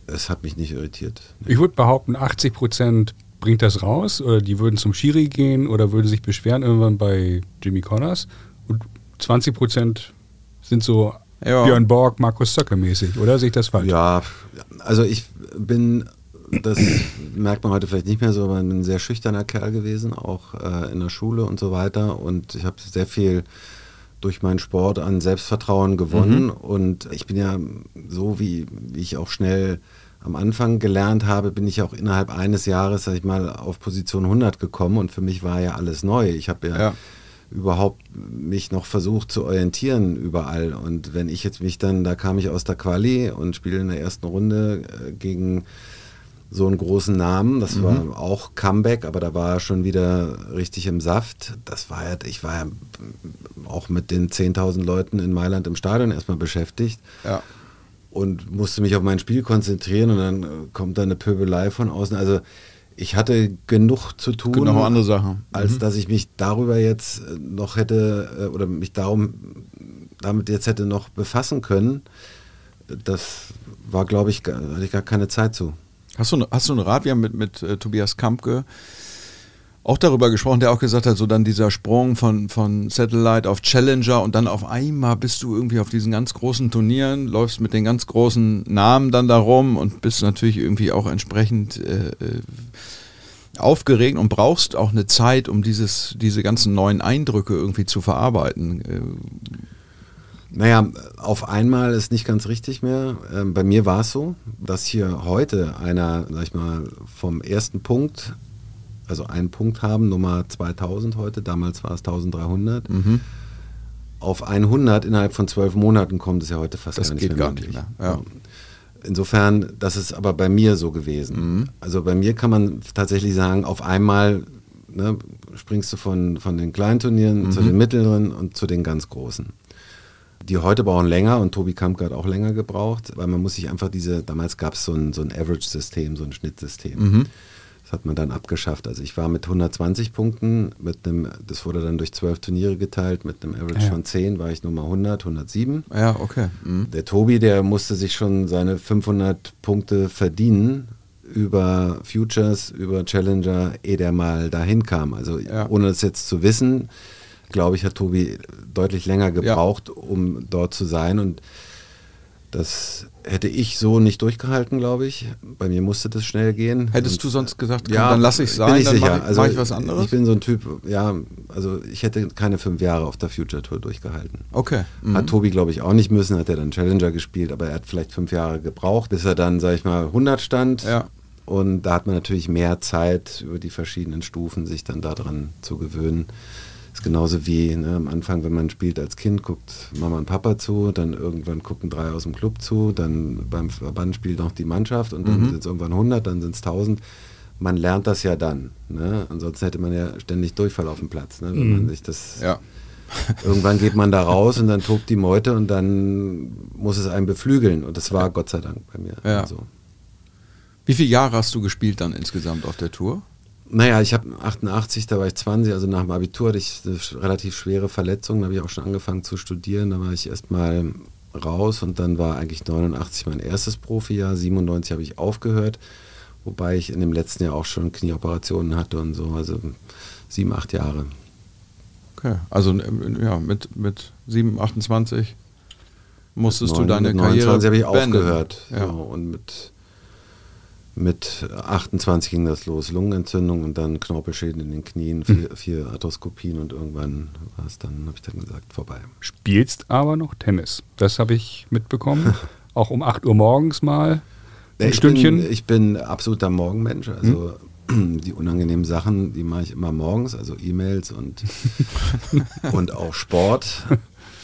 es hat mich nicht irritiert. Ich würde behaupten, 80 Prozent bringt das raus oder die würden zum Schiri gehen oder würden sich beschweren irgendwann bei Jimmy Connors und 20 Prozent sind so ja. Björn Borg, Markus Zöcke mäßig, oder sehe ich das falsch? Ja, also ich bin das merkt man heute vielleicht nicht mehr so, aber ein sehr schüchterner Kerl gewesen, auch äh, in der Schule und so weiter. Und ich habe sehr viel durch meinen Sport an Selbstvertrauen gewonnen. Mhm. Und ich bin ja so, wie, wie ich auch schnell am Anfang gelernt habe, bin ich auch innerhalb eines Jahres, sag ich mal, auf Position 100 gekommen. Und für mich war ja alles neu. Ich habe ja, ja überhaupt mich noch versucht zu orientieren überall. Und wenn ich jetzt mich dann, da kam ich aus der Quali und spiele in der ersten Runde äh, gegen so einen großen Namen. Das mhm. war auch Comeback, aber da war er schon wieder richtig im Saft. Das war ja, ich war ja auch mit den 10.000 Leuten in Mailand im Stadion erstmal beschäftigt. Ja. Und musste mich auf mein Spiel konzentrieren und dann kommt da eine Pöbelei von außen. Also ich hatte genug zu tun, genau andere Sachen. als mhm. dass ich mich darüber jetzt äh, noch hätte äh, oder mich darum damit jetzt hätte noch befassen können. Das war, glaube ich, hatte ich gar keine Zeit zu. Hast du, hast du einen Rat? Wir haben mit, mit äh, Tobias Kampke auch darüber gesprochen, der auch gesagt hat, so dann dieser Sprung von, von Satellite auf Challenger und dann auf einmal bist du irgendwie auf diesen ganz großen Turnieren, läufst mit den ganz großen Namen dann darum und bist natürlich irgendwie auch entsprechend äh, äh, aufgeregt und brauchst auch eine Zeit, um dieses, diese ganzen neuen Eindrücke irgendwie zu verarbeiten. Naja, auf einmal ist nicht ganz richtig mehr. Ähm, bei mir war es so, dass hier heute einer, sag ich mal, vom ersten Punkt, also einen Punkt haben, Nummer 2000 heute, damals war es 1300, mhm. auf 100 innerhalb von zwölf Monaten kommt es ja heute fast das gar nicht mehr gar möglich. Nicht mehr. Ja. Insofern, das ist aber bei mir so gewesen. Mhm. Also bei mir kann man tatsächlich sagen, auf einmal ne, springst du von, von den kleinen Turnieren mhm. zu den mittleren und zu den ganz großen. Die heute brauchen länger und Tobi Kampke hat auch länger gebraucht, weil man muss sich einfach diese, damals gab es so ein, so ein Average-System, so ein Schnittsystem. Mhm. Das hat man dann abgeschafft. Also ich war mit 120 Punkten, mit einem, das wurde dann durch zwölf Turniere geteilt, mit einem Average ja. von 10 war ich Nummer 100, 107. Ja, okay. Mhm. Der Tobi, der musste sich schon seine 500 Punkte verdienen über Futures, über Challenger, ehe der mal dahin kam. Also ja. ohne das jetzt zu wissen, glaube ich, hat Tobi deutlich länger gebraucht, ja. um dort zu sein. Und das hätte ich so nicht durchgehalten, glaube ich. Bei mir musste das schnell gehen. Hättest und, du sonst gesagt, komm, ja, dann lasse ich sein, bin ich dann sicher. Mache ich, also, mach ich was anderes? Ich bin so ein Typ, ja, also ich hätte keine fünf Jahre auf der Future Tour durchgehalten. Okay. Mhm. Hat Tobi, glaube ich, auch nicht müssen, hat er dann Challenger gespielt, aber er hat vielleicht fünf Jahre gebraucht, bis er dann, sage ich mal, 100 stand. Ja. Und da hat man natürlich mehr Zeit, über die verschiedenen Stufen sich dann daran zu gewöhnen ist genauso wie ne, am Anfang, wenn man spielt als Kind, guckt Mama und Papa zu, dann irgendwann gucken drei aus dem Club zu, dann beim Verband spielt noch die Mannschaft und dann mhm. sind es irgendwann 100, dann sind es 1000. Man lernt das ja dann. Ne? Ansonsten hätte man ja ständig Durchfall auf dem Platz. Ne? Wenn mhm. man sich das ja. *laughs* Irgendwann geht man da raus und dann tobt die Meute und dann muss es einen beflügeln. Und das war. Gott sei Dank bei mir. Ja. Also. Wie viele Jahre hast du gespielt dann insgesamt auf der Tour? Naja, ich habe 88, da war ich 20, also nach dem Abitur hatte ich eine relativ schwere Verletzung, da habe ich auch schon angefangen zu studieren, da war ich erstmal raus und dann war eigentlich 89 mein erstes Profijahr, 97 habe ich aufgehört, wobei ich in dem letzten Jahr auch schon Knieoperationen hatte und so, also sieben, acht Jahre. Okay, also ja, mit, mit 7, 28 musstest mit 9, du deine mit 29 Karriere habe ich aufgehört ja. So, und mit mit 28 ging das los, Lungenentzündung und dann Knorpelschäden in den Knien, vier, hm. vier Arthroskopien und irgendwann war es dann, habe ich dann gesagt, vorbei. Spielst aber noch Tennis. Das habe ich mitbekommen. *laughs* Auch um 8 Uhr morgens mal. Ein ich Stündchen. Bin, ich bin absoluter Morgenmensch. Also hm. *clears throat* die unangenehmen Sachen, die mache ich immer morgens, also E-Mails und, *laughs* und auch Sport.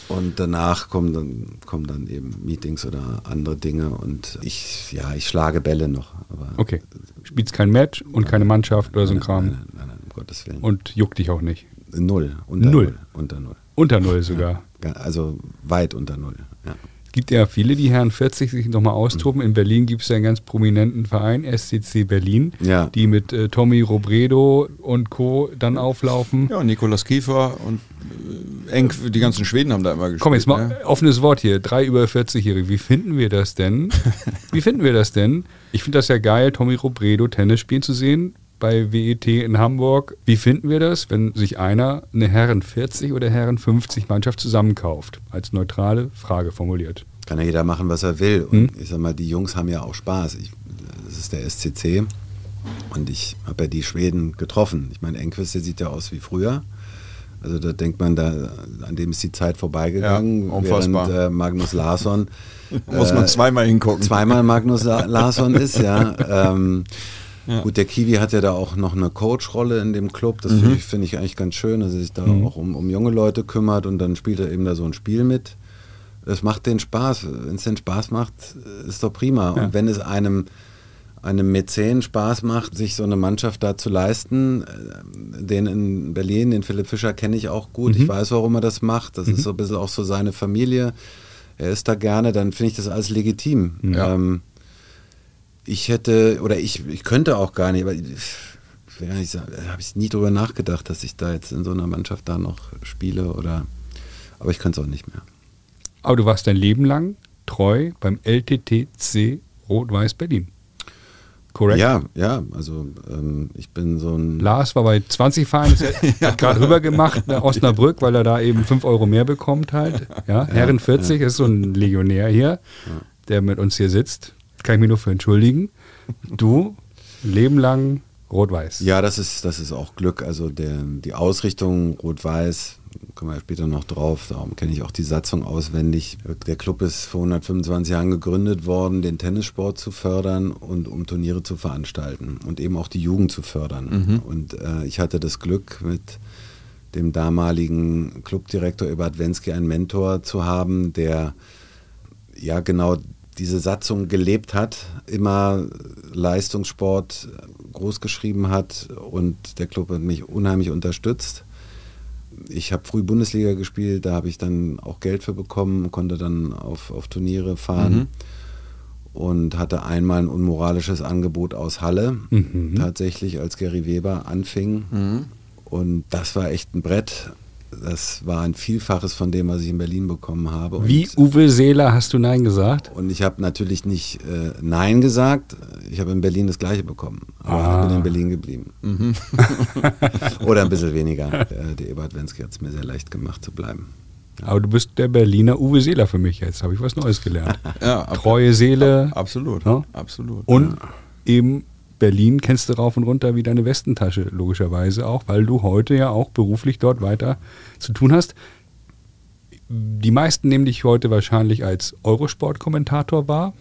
Und danach kommen dann, kommen dann eben Meetings oder andere Dinge und ich, ja, ich schlage Bälle noch. Okay. Spielst kein Match und keine Mannschaft oder so ein Kram? Nein, nein, nein, um Gottes Willen. Und juckt dich auch nicht? Null. Unter null. null. Unter null. Unter null sogar. Ja, also weit unter null. Ja gibt ja viele, die Herren 40 sich nochmal austoben. In Berlin gibt es ja einen ganz prominenten Verein, SCC Berlin, ja. die mit äh, Tommy Robredo und Co. dann auflaufen. Ja, Nikolas Kiefer und Eng, die ganzen Schweden haben da immer gespielt. Komm, jetzt mal ne? offenes Wort hier. Drei über 40-Jährige. Wie finden wir das denn? Wie finden wir das denn? Ich finde das ja geil, Tommy Robredo Tennis spielen zu sehen bei WET in Hamburg. Wie finden wir das, wenn sich einer eine Herren 40 oder Herren 50 Mannschaft zusammenkauft? Als neutrale Frage formuliert. Kann ja jeder machen, was er will. Und hm? ich sag mal, die Jungs haben ja auch Spaß. Ich, das ist der SCC. Und ich habe ja die Schweden getroffen. Ich meine, Enquist, der sieht ja aus wie früher. Also da denkt man, da, an dem ist die Zeit vorbeigegangen, ja, während äh, Magnus Larsson *laughs* muss man äh, zweimal hingucken. Zweimal Magnus Larsson ist, ja. Ähm, ja. Gut, der Kiwi hat ja da auch noch eine Coach-Rolle in dem Club. Das mhm. finde ich, find ich, eigentlich ganz schön, dass er sich da mhm. auch um, um junge Leute kümmert und dann spielt er eben da so ein Spiel mit. Es macht den Spaß. Wenn es den Spaß macht, ist doch prima. Ja. Und wenn es einem einem Mäzen Spaß macht, sich so eine Mannschaft da zu leisten. Äh, den in Berlin, den Philipp Fischer kenne ich auch gut. Mhm. Ich weiß, warum er das macht. Das mhm. ist so ein bisschen auch so seine Familie. Er ist da gerne, dann finde ich das alles legitim. Ja. Ähm, ich hätte, oder ich, ich könnte auch gar nicht, aber ich will gar nicht sagen, da habe ich nie drüber nachgedacht, dass ich da jetzt in so einer Mannschaft da noch spiele oder, aber ich könnte es auch nicht mehr. Aber du warst dein Leben lang treu beim LTTC Rot-Weiß Berlin. Korrekt? Ja, ja, also ähm, ich bin so ein. Lars war bei 20 Vereinen, *laughs* ja. hat gerade rüber gemacht nach Osnabrück, weil er da eben 5 Euro mehr bekommt halt. Ja, Herren 40 ja. ist so ein Legionär hier, der mit uns hier sitzt. Kann ich mich nur für entschuldigen. Du, Leben lang Rot-Weiß. Ja, das ist, das ist auch Glück. Also der, die Ausrichtung Rot-Weiß kommen wir später noch drauf, darum kenne ich auch die Satzung auswendig. Der Club ist vor 125 Jahren gegründet worden, den Tennissport zu fördern und um Turniere zu veranstalten und eben auch die Jugend zu fördern. Mhm. Und äh, ich hatte das Glück, mit dem damaligen Clubdirektor Ebert Wensky einen Mentor zu haben, der ja genau diese Satzung gelebt hat, immer Leistungssport großgeschrieben hat und der Club hat mich unheimlich unterstützt ich habe früh Bundesliga gespielt, da habe ich dann auch Geld für bekommen, konnte dann auf, auf Turniere fahren mhm. und hatte einmal ein unmoralisches Angebot aus Halle, mhm. tatsächlich als Gary Weber anfing. Mhm. Und das war echt ein Brett das war ein Vielfaches von dem, was ich in Berlin bekommen habe. Wie Uwe Seeler hast du Nein gesagt? Und ich habe natürlich nicht äh, Nein gesagt. Ich habe in Berlin das Gleiche bekommen. Aber ah. ich bin in Berlin geblieben. Mhm. *laughs* Oder ein bisschen *laughs* weniger. Der, der Ebert Wensky hat es mir sehr leicht gemacht zu bleiben. Ja. Aber du bist der Berliner Uwe Seeler für mich jetzt. Habe ich was Neues gelernt. ja, Treue Seele. Absolut. Ja? Absolut. Und eben Berlin kennst du rauf und runter wie deine Westentasche, logischerweise auch, weil du heute ja auch beruflich dort weiter zu tun hast. Die meisten nehmen dich heute wahrscheinlich als Eurosport-Kommentator wahr.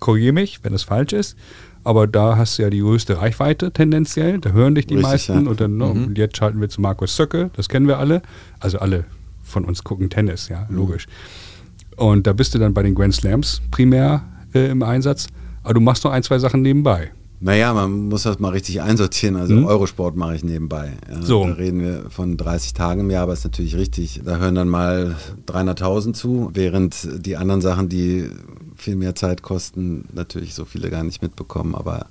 Korrigiere mich, wenn das falsch ist. Aber da hast du ja die größte Reichweite tendenziell. Da hören dich die Richtig, meisten. Ja. Und dann ne, mhm. jetzt schalten wir zu Markus Zöcke. Das kennen wir alle. Also alle von uns gucken Tennis, ja, mhm. logisch. Und da bist du dann bei den Grand Slams primär äh, im Einsatz. Aber du machst noch ein, zwei Sachen nebenbei. Naja, man muss das mal richtig einsortieren. Also mhm. Eurosport mache ich nebenbei. So. Da reden wir von 30 Tagen im Jahr, aber ist natürlich richtig. Da hören dann mal 300.000 zu, während die anderen Sachen, die viel mehr Zeit kosten, natürlich so viele gar nicht mitbekommen. Aber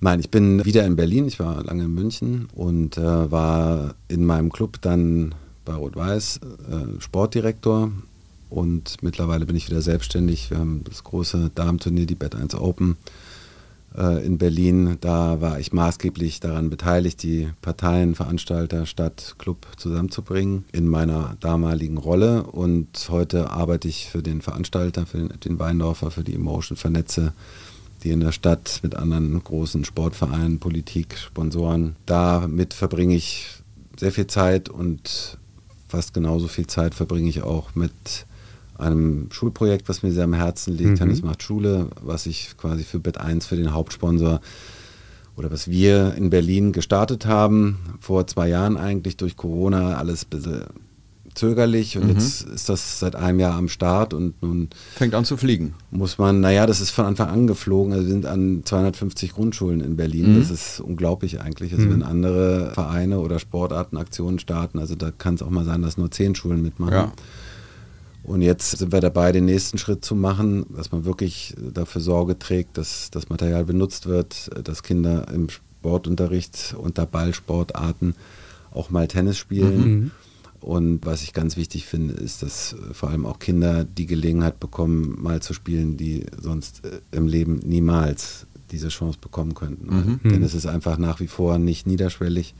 nein, ich bin wieder in Berlin. Ich war lange in München und äh, war in meinem Club dann bei Rot-Weiß äh, Sportdirektor. Und mittlerweile bin ich wieder selbstständig. Wir haben das große Damenturnier, die Bett 1 Open in Berlin. Da war ich maßgeblich daran beteiligt, die Parteien, Veranstalter, Stadt, Club zusammenzubringen in meiner damaligen Rolle. Und heute arbeite ich für den Veranstalter, für den, den Weindorfer, für die Emotion, vernetze die in der Stadt mit anderen großen Sportvereinen, Politik, Sponsoren. Damit verbringe ich sehr viel Zeit und fast genauso viel Zeit verbringe ich auch mit einem Schulprojekt, was mir sehr am Herzen liegt, mhm. Tennis macht Schule, was ich quasi für Bett 1 für den Hauptsponsor oder was wir in Berlin gestartet haben, vor zwei Jahren eigentlich durch Corona, alles ein bisschen zögerlich und mhm. jetzt ist das seit einem Jahr am Start und nun fängt an zu fliegen. Muss man, naja, das ist von Anfang an geflogen. Also wir sind an 250 Grundschulen in Berlin. Mhm. Das ist unglaublich eigentlich. Also mhm. wenn andere Vereine oder Sportarten Aktionen starten, also da kann es auch mal sein, dass nur zehn Schulen mitmachen. Ja. Und jetzt sind wir dabei, den nächsten Schritt zu machen, dass man wirklich dafür Sorge trägt, dass das Material benutzt wird, dass Kinder im Sportunterricht unter Ballsportarten auch mal Tennis spielen. Mhm. Und was ich ganz wichtig finde, ist, dass vor allem auch Kinder die Gelegenheit bekommen, mal zu spielen, die sonst äh, im Leben niemals diese Chance bekommen könnten. Mhm. Denn es ist einfach nach wie vor nicht niederschwellig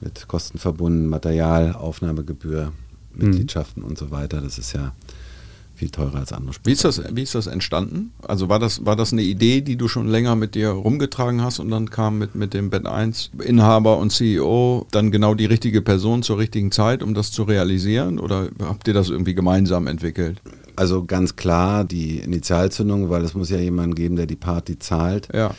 mit Kosten verbunden, Material, Aufnahmegebühr, Mitgliedschaften mhm. und so weiter. Das ist ja viel teurer als andere Sportarten. Wie ist das, wie ist das entstanden? Also war das, war das eine Idee, die du schon länger mit dir rumgetragen hast und dann kam mit, mit dem Bett 1 Inhaber und CEO dann genau die richtige Person zur richtigen Zeit, um das zu realisieren? Oder habt ihr das irgendwie gemeinsam entwickelt? Also ganz klar die Initialzündung, weil es muss ja jemanden geben, der die Party zahlt. Ja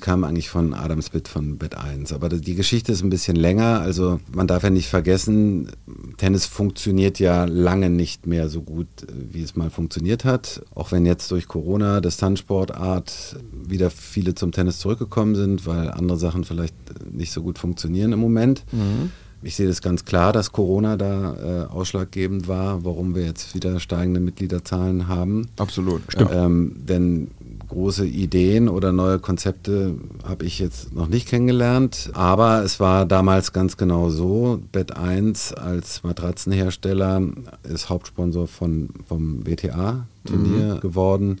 kam eigentlich von Adam Spit von Bett 1. Aber die Geschichte ist ein bisschen länger. Also man darf ja nicht vergessen, Tennis funktioniert ja lange nicht mehr so gut, wie es mal funktioniert hat. Auch wenn jetzt durch Corona, Distanzsportart, wieder viele zum Tennis zurückgekommen sind, weil andere Sachen vielleicht nicht so gut funktionieren im Moment. Mhm. Ich sehe das ganz klar, dass Corona da äh, ausschlaggebend war, warum wir jetzt wieder steigende Mitgliederzahlen haben. Absolut. Stimmt. Ähm, denn große Ideen oder neue Konzepte habe ich jetzt noch nicht kennengelernt. Aber es war damals ganz genau so. Bett 1 als Matratzenhersteller ist Hauptsponsor von, vom WTA-Turnier mhm. geworden.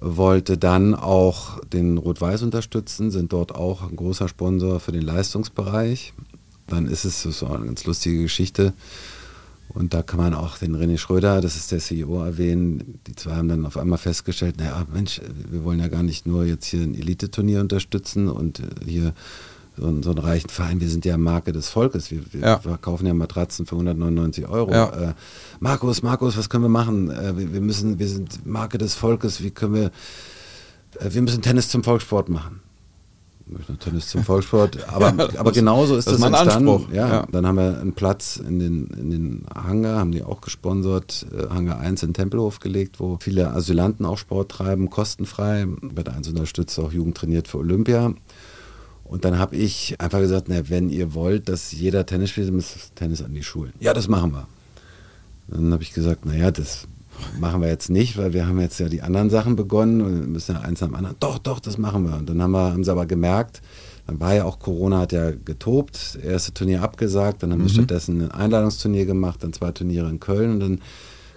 Wollte dann auch den Rot-Weiß unterstützen, sind dort auch ein großer Sponsor für den Leistungsbereich. Dann ist es so eine ganz lustige Geschichte und da kann man auch den René Schröder, das ist der CEO, erwähnen. Die zwei haben dann auf einmal festgestellt, naja, Mensch, wir wollen ja gar nicht nur jetzt hier ein Elite-Turnier unterstützen und hier so, einen, so einen reichen Verein, wir sind ja Marke des Volkes. Wir, wir ja. verkaufen ja Matratzen für 199 Euro. Ja. Äh, Markus, Markus, was können wir machen? Äh, wir, wir, müssen, wir sind Marke des Volkes, wie können wir, äh, wir müssen Tennis zum Volkssport machen. Tennis zum Volkssport. *laughs* Aber, ja, aber genauso ist das, das entstanden. Ja, ja, Dann haben wir einen Platz in den, in den Hangar, haben die auch gesponsert, äh, Hangar 1 in Tempelhof gelegt, wo viele Asylanten auch Sport treiben, kostenfrei. Bett 1 unterstützt auch Jugend trainiert für Olympia. Und dann habe ich einfach gesagt, na, wenn ihr wollt, dass jeder Tennis spielt, müsst Tennis an die Schulen. Ja, das machen wir. Dann habe ich gesagt, naja, das machen wir jetzt nicht, weil wir haben jetzt ja die anderen Sachen begonnen und müssen ja eins am anderen. Doch, doch, das machen wir. Und dann haben, wir, haben sie aber gemerkt, dann war ja auch Corona, hat ja getobt, das erste Turnier abgesagt, dann haben mhm. wir stattdessen ein Einladungsturnier gemacht, dann zwei Turniere in Köln und dann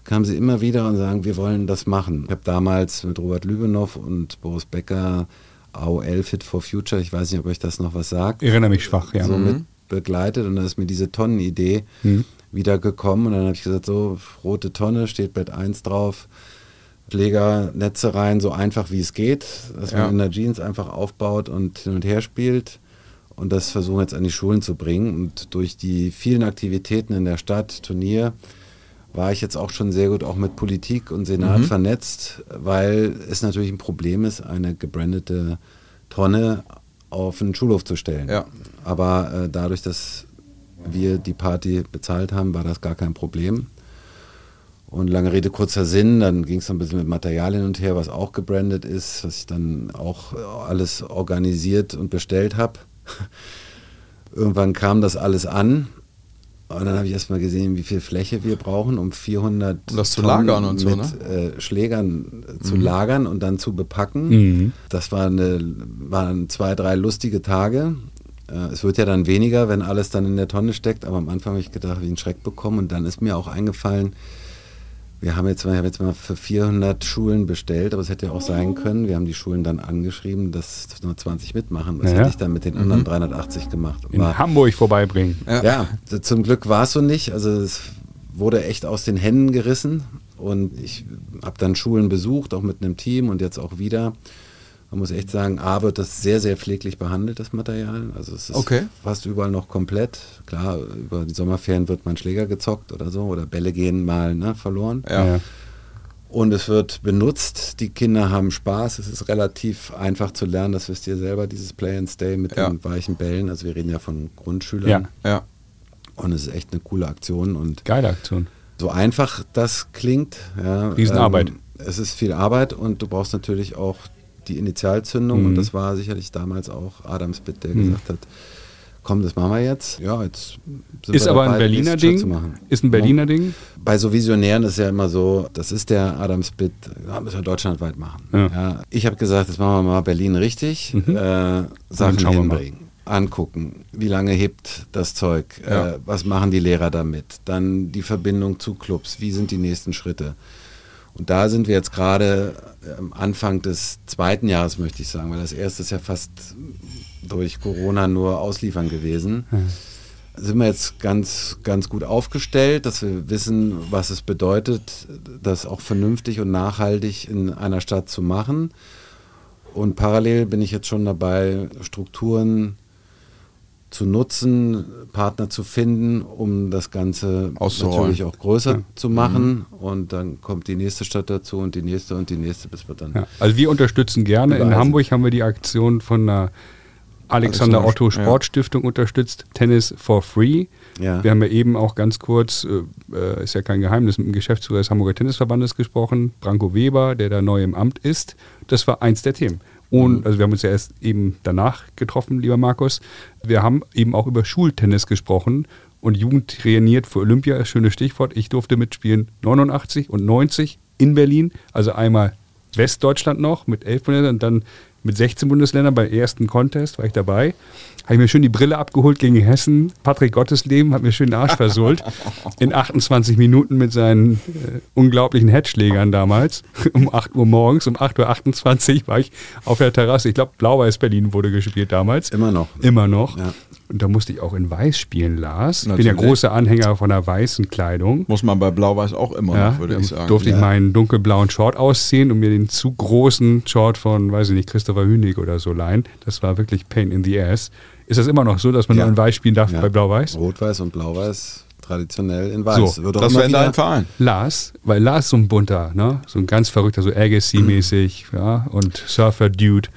kamen sie immer wieder und sagen, wir wollen das machen. Ich habe damals mit Robert Lübenow und Boris Becker AOL Fit for Future, ich weiß nicht, ob euch das noch was sagt. Ich erinnere mich schwach, ja. So mhm. mit begleitet und dann ist mir diese Tonnenidee mhm wieder gekommen und dann habe ich gesagt, so rote Tonne, steht Bett 1 drauf, Schläger, Netze rein, so einfach wie es geht, dass ja. man in der Jeans einfach aufbaut und hin und her spielt und das versuchen jetzt an die Schulen zu bringen und durch die vielen Aktivitäten in der Stadt, Turnier, war ich jetzt auch schon sehr gut auch mit Politik und Senat mhm. vernetzt, weil es natürlich ein Problem ist, eine gebrandete Tonne auf einen Schulhof zu stellen. Ja. Aber äh, dadurch, dass wir die Party bezahlt haben, war das gar kein Problem. Und lange Rede, kurzer Sinn, dann ging es ein bisschen mit Material hin und her, was auch gebrandet ist, was ich dann auch alles organisiert und bestellt habe. *laughs* Irgendwann kam das alles an und dann habe ich erstmal gesehen, wie viel Fläche wir brauchen, um 400 um das zu lagern und mit, so, ne? äh, Schlägern äh, zu mhm. lagern und dann zu bepacken. Mhm. Das war eine, waren zwei, drei lustige Tage. Äh, es wird ja dann weniger, wenn alles dann in der Tonne steckt, aber am Anfang habe ich gedacht, wie einen Schreck bekommen und dann ist mir auch eingefallen, wir haben jetzt, mal, ich habe jetzt mal für 400 Schulen bestellt, aber es hätte ja auch sein können, wir haben die Schulen dann angeschrieben, dass nur 20 mitmachen. Was ja. hätte ich dann mit den anderen mhm. 380 gemacht? In war, Hamburg vorbeibringen. Ja. ja, zum Glück war es so nicht. Also es wurde echt aus den Händen gerissen und ich habe dann Schulen besucht, auch mit einem Team und jetzt auch wieder. Man muss echt sagen, A wird das sehr, sehr pfleglich behandelt, das Material. Also es ist okay. fast überall noch komplett. Klar, über die Sommerferien wird man Schläger gezockt oder so oder Bälle gehen mal ne, verloren. Ja. Und es wird benutzt, die Kinder haben Spaß, es ist relativ einfach zu lernen, das wisst ihr selber, dieses Play and Stay mit ja. den weichen Bällen. Also wir reden ja von Grundschülern. Ja. ja. Und es ist echt eine coole Aktion. Und Geile Aktion. So einfach das klingt. Ja, Riesenarbeit. Ähm, es ist viel Arbeit und du brauchst natürlich auch die Initialzündung mhm. und das war sicherlich damals auch Adams Bitt, der mhm. gesagt hat, komm, das machen wir jetzt. Ja, jetzt ist aber dabei, ein Berliner Ding. Ist ein Berliner. Ding. Bei so Visionären ist ja immer so, das ist der Adams Bit, ja, müssen wir deutschlandweit machen. Ja. ja ich habe gesagt, jetzt machen wir mal Berlin richtig, mhm. äh, Sachen hinbringen. Angucken, wie lange hebt das Zeug, äh, was machen die Lehrer damit, dann die Verbindung zu Clubs, wie sind die nächsten Schritte. Und da sind wir jetzt gerade am Anfang des zweiten Jahres, möchte ich sagen, weil das erste ist ja fast durch Corona nur ausliefern gewesen. Mhm. sind wir jetzt ganz, ganz gut aufgestellt, dass wir wissen, was es bedeutet, das auch vernünftig und nachhaltig in einer Stadt zu machen. Und parallel bin ich jetzt schon dabei, Strukturen zu nutzen, Partner zu finden, um das Ganze natürlich auch größer ja. zu machen. Mhm. Und dann kommt die nächste Stadt dazu und die nächste und die nächste, bis wir dann. Ja. Also wir unterstützen gerne. In Hamburg haben wir die Aktion von der Alexander Otto Sportstiftung ja. unterstützt, Tennis for Free. Ja. Wir haben ja eben auch ganz kurz, äh, ist ja kein Geheimnis, mit dem Geschäftsführer des Hamburger Tennisverbandes gesprochen, Branko Weber, der da neu im Amt ist. Das war eins der Themen. Und also wir haben uns ja erst eben danach getroffen, lieber Markus. Wir haben eben auch über Schultennis gesprochen und Jugend trainiert für Olympia, schönes Stichwort. Ich durfte mitspielen 89 und 90 in Berlin, also einmal Westdeutschland noch mit elf Bundesländern und dann mit 16 Bundesländern beim ersten Contest war ich dabei. Habe ich mir schön die Brille abgeholt gegen Hessen. Patrick Gottesleben hat mir schön den Arsch versohlt. In 28 Minuten mit seinen äh, unglaublichen Headschlägern damals. *laughs* Um 8 Uhr morgens, um 8.28 Uhr war ich auf der Terrasse. Ich glaube, Blau-Weiß Berlin wurde gespielt damals. Immer noch. Immer noch. Ja. Und da musste ich auch in Weiß spielen, Lars. Ich bin ja großer Anhänger von der weißen Kleidung. Muss man bei Blau-Weiß auch immer ja, noch, würde ich sagen. Durfte ja. ich meinen dunkelblauen Short ausziehen und mir den zu großen Short von, weiß ich nicht, Christopher Hünig oder so leihen. Das war wirklich Pain in the Ass. Ist das immer noch so, dass man ja. nur in Weiß spielen darf bei Blau-Weiß? Rot-Weiß und Blau-Weiß traditionell in Weiß. So, das wäre dein Verein. Lars, weil Lars so ein bunter, ne? so ein ganz verrückter, so Agassi-mäßig ja? und Surfer-Dude.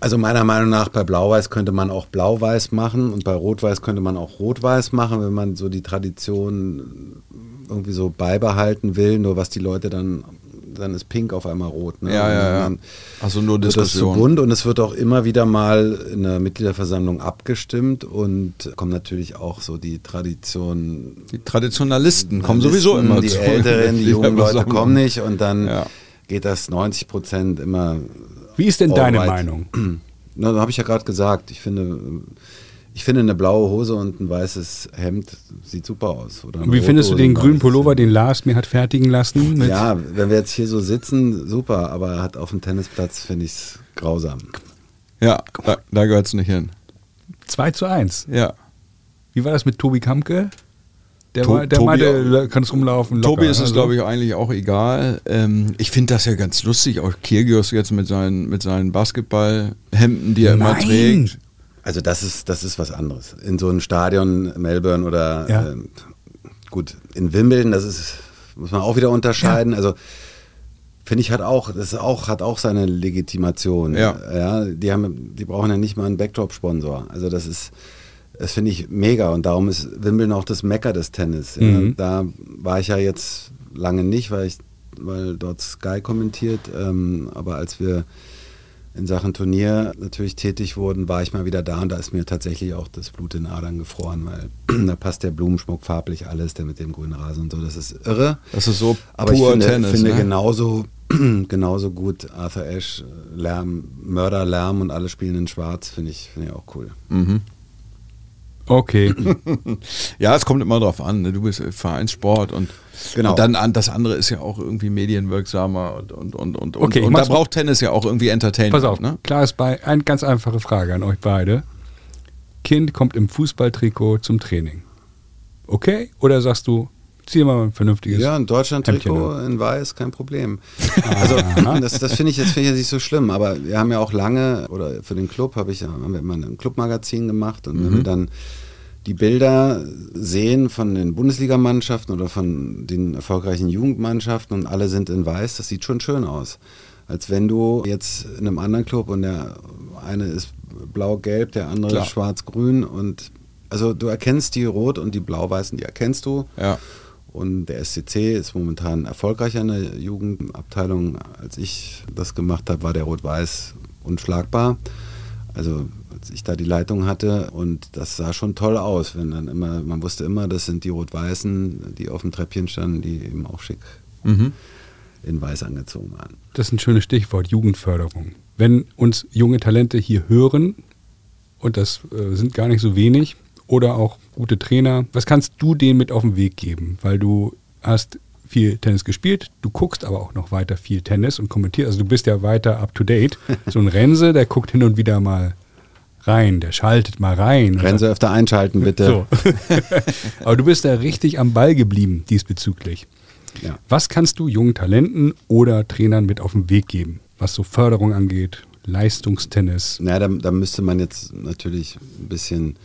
Also meiner Meinung nach bei Blau-Weiß könnte man auch Blau-Weiß machen und bei Rot-Weiß könnte man auch Rot-Weiß machen, wenn man so die Tradition irgendwie so beibehalten will. Nur was die Leute dann, dann ist Pink auf einmal rot. Ne? Ja, ja, ja. Also nur Diskussion. Das ist so bunt und es wird auch immer wieder mal in der Mitgliederversammlung abgestimmt und kommen natürlich auch so die Tradition. Die Traditionalisten kommen sowieso immer Die zu. Älteren, die jungen Leute kommen nicht und dann ja. geht das 90 Prozent immer wie ist denn deine right. Meinung? *clears throat* Na, da habe ich ja gerade gesagt. Ich finde, ich finde eine blaue Hose und ein weißes Hemd sieht super aus. Und wie findest du den grünen Pullover, den Lars mir hat fertigen lassen? ja, wenn wir jetzt hier so sitzen, super. Aber hat auf dem Tennisplatz finde ich es grausam. Ja, da, da gehört es nicht hin. 2 zu 1. Ja. Wie war das mit Tobi Kamke? Der, to war, der Tobi, meinte, kann es rumlaufen. Locker, Tobi ist es, also. glaube ich, eigentlich auch egal. Ähm, ich finde das ja ganz lustig, auch Kirgios jetzt mit seinen, mit seinen Basketballhemden, die er Nein. immer trägt. Also das ist, das ist was anderes. In so einem Stadion, Melbourne oder ja. ähm, gut, in Wimbledon, das ist, muss man auch wieder unterscheiden. Ja. Also finde ich hat auch, das auch, hat auch seine Legitimation. Ja. ja die, haben, die brauchen ja nicht mal einen Backdrop-Sponsor. Also das ist das finde ich mega und darum ist Wimbledon auch das Mecker des Tennis. Mhm. Da war ich ja jetzt lange nicht, weil ich, weil dort Sky kommentiert, ähm, aber als wir in Sachen Turnier natürlich tätig wurden, war ich mal wieder da und da ist mir tatsächlich auch das Blut in Adern gefroren, weil *clears throat* da passt der Blumenschmuck farblich alles, der mit dem grünen Rasen und so, das ist irre. Das ist so Aber ich finde, Tennis, finde ne? genauso, *clears throat* genauso gut Arthur Ashe, Lärm, Mörderlärm und alle spielen in schwarz, finde ich, finde ich auch cool. Mhm. Okay. *laughs* ja, es kommt immer drauf an. Ne? Du bist Vereinssport und, genau. und dann an, das andere ist ja auch irgendwie medienwirksamer und, und, und, und, okay, und, und da braucht Tennis ja auch irgendwie Entertainment. Pass auf, ne? klar ist bei, eine ganz einfache Frage an euch beide. Kind kommt im Fußballtrikot zum Training. Okay? Oder sagst du, zieh mal ein vernünftiges. Ja, ein Deutschland-Trikot in weiß, kein Problem. *laughs* Also das, das finde ich jetzt find ich nicht so schlimm, aber wir haben ja auch lange, oder für den Club habe ich haben wir immer ein Clubmagazin gemacht und mhm. wenn wir dann die Bilder sehen von den Bundesligamannschaften oder von den erfolgreichen Jugendmannschaften und alle sind in weiß, das sieht schon schön aus. Als wenn du jetzt in einem anderen Club und der eine ist blau-gelb, der andere schwarz-grün und also du erkennst die Rot- und die Blau-Weißen, die erkennst du. Ja. Und der SCC ist momentan erfolgreicher in der Jugendabteilung. Als ich das gemacht habe, war der Rot-Weiß unschlagbar. Also als ich da die Leitung hatte und das sah schon toll aus, wenn dann immer, man wusste immer, das sind die Rot-Weißen, die auf dem Treppchen standen, die eben auch schick mhm. in Weiß angezogen waren. Das ist ein schönes Stichwort, Jugendförderung. Wenn uns junge Talente hier hören, und das äh, sind gar nicht so wenig, oder auch gute Trainer. Was kannst du denen mit auf den Weg geben? Weil du hast viel Tennis gespielt, du guckst aber auch noch weiter viel Tennis und kommentierst. Also du bist ja weiter up to date. *laughs* So ein Rense, der guckt hin und wieder mal rein, der schaltet mal rein. Rennen Sie öfter einschalten, bitte. So. *laughs* Aber du bist da richtig am Ball geblieben diesbezüglich. Ja. Was kannst du jungen Talenten oder Trainern mit auf den Weg geben, was so Förderung angeht, Leistungstennis? Na, da, da müsste man jetzt natürlich ein bisschen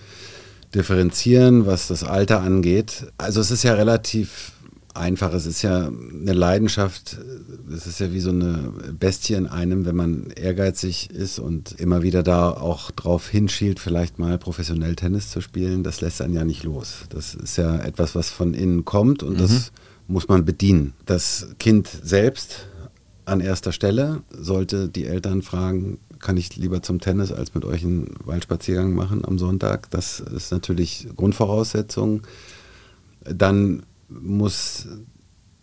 differenzieren, was das Alter angeht. Also es ist ja relativ einfach. Es ist ja eine Leidenschaft. Es ist ja wie so eine Bestie in einem, wenn man ehrgeizig ist und immer wieder da auch drauf hinschielt, vielleicht mal professionell Tennis zu spielen. Das lässt einen ja nicht los. Das ist ja etwas, was von innen kommt und mhm. das muss man bedienen. Das Kind selbst an erster Stelle sollte die Eltern fragen, kann ich lieber zum Tennis als mit euch einen Waldspaziergang machen am Sonntag. Das ist natürlich Grundvoraussetzung. Dann muss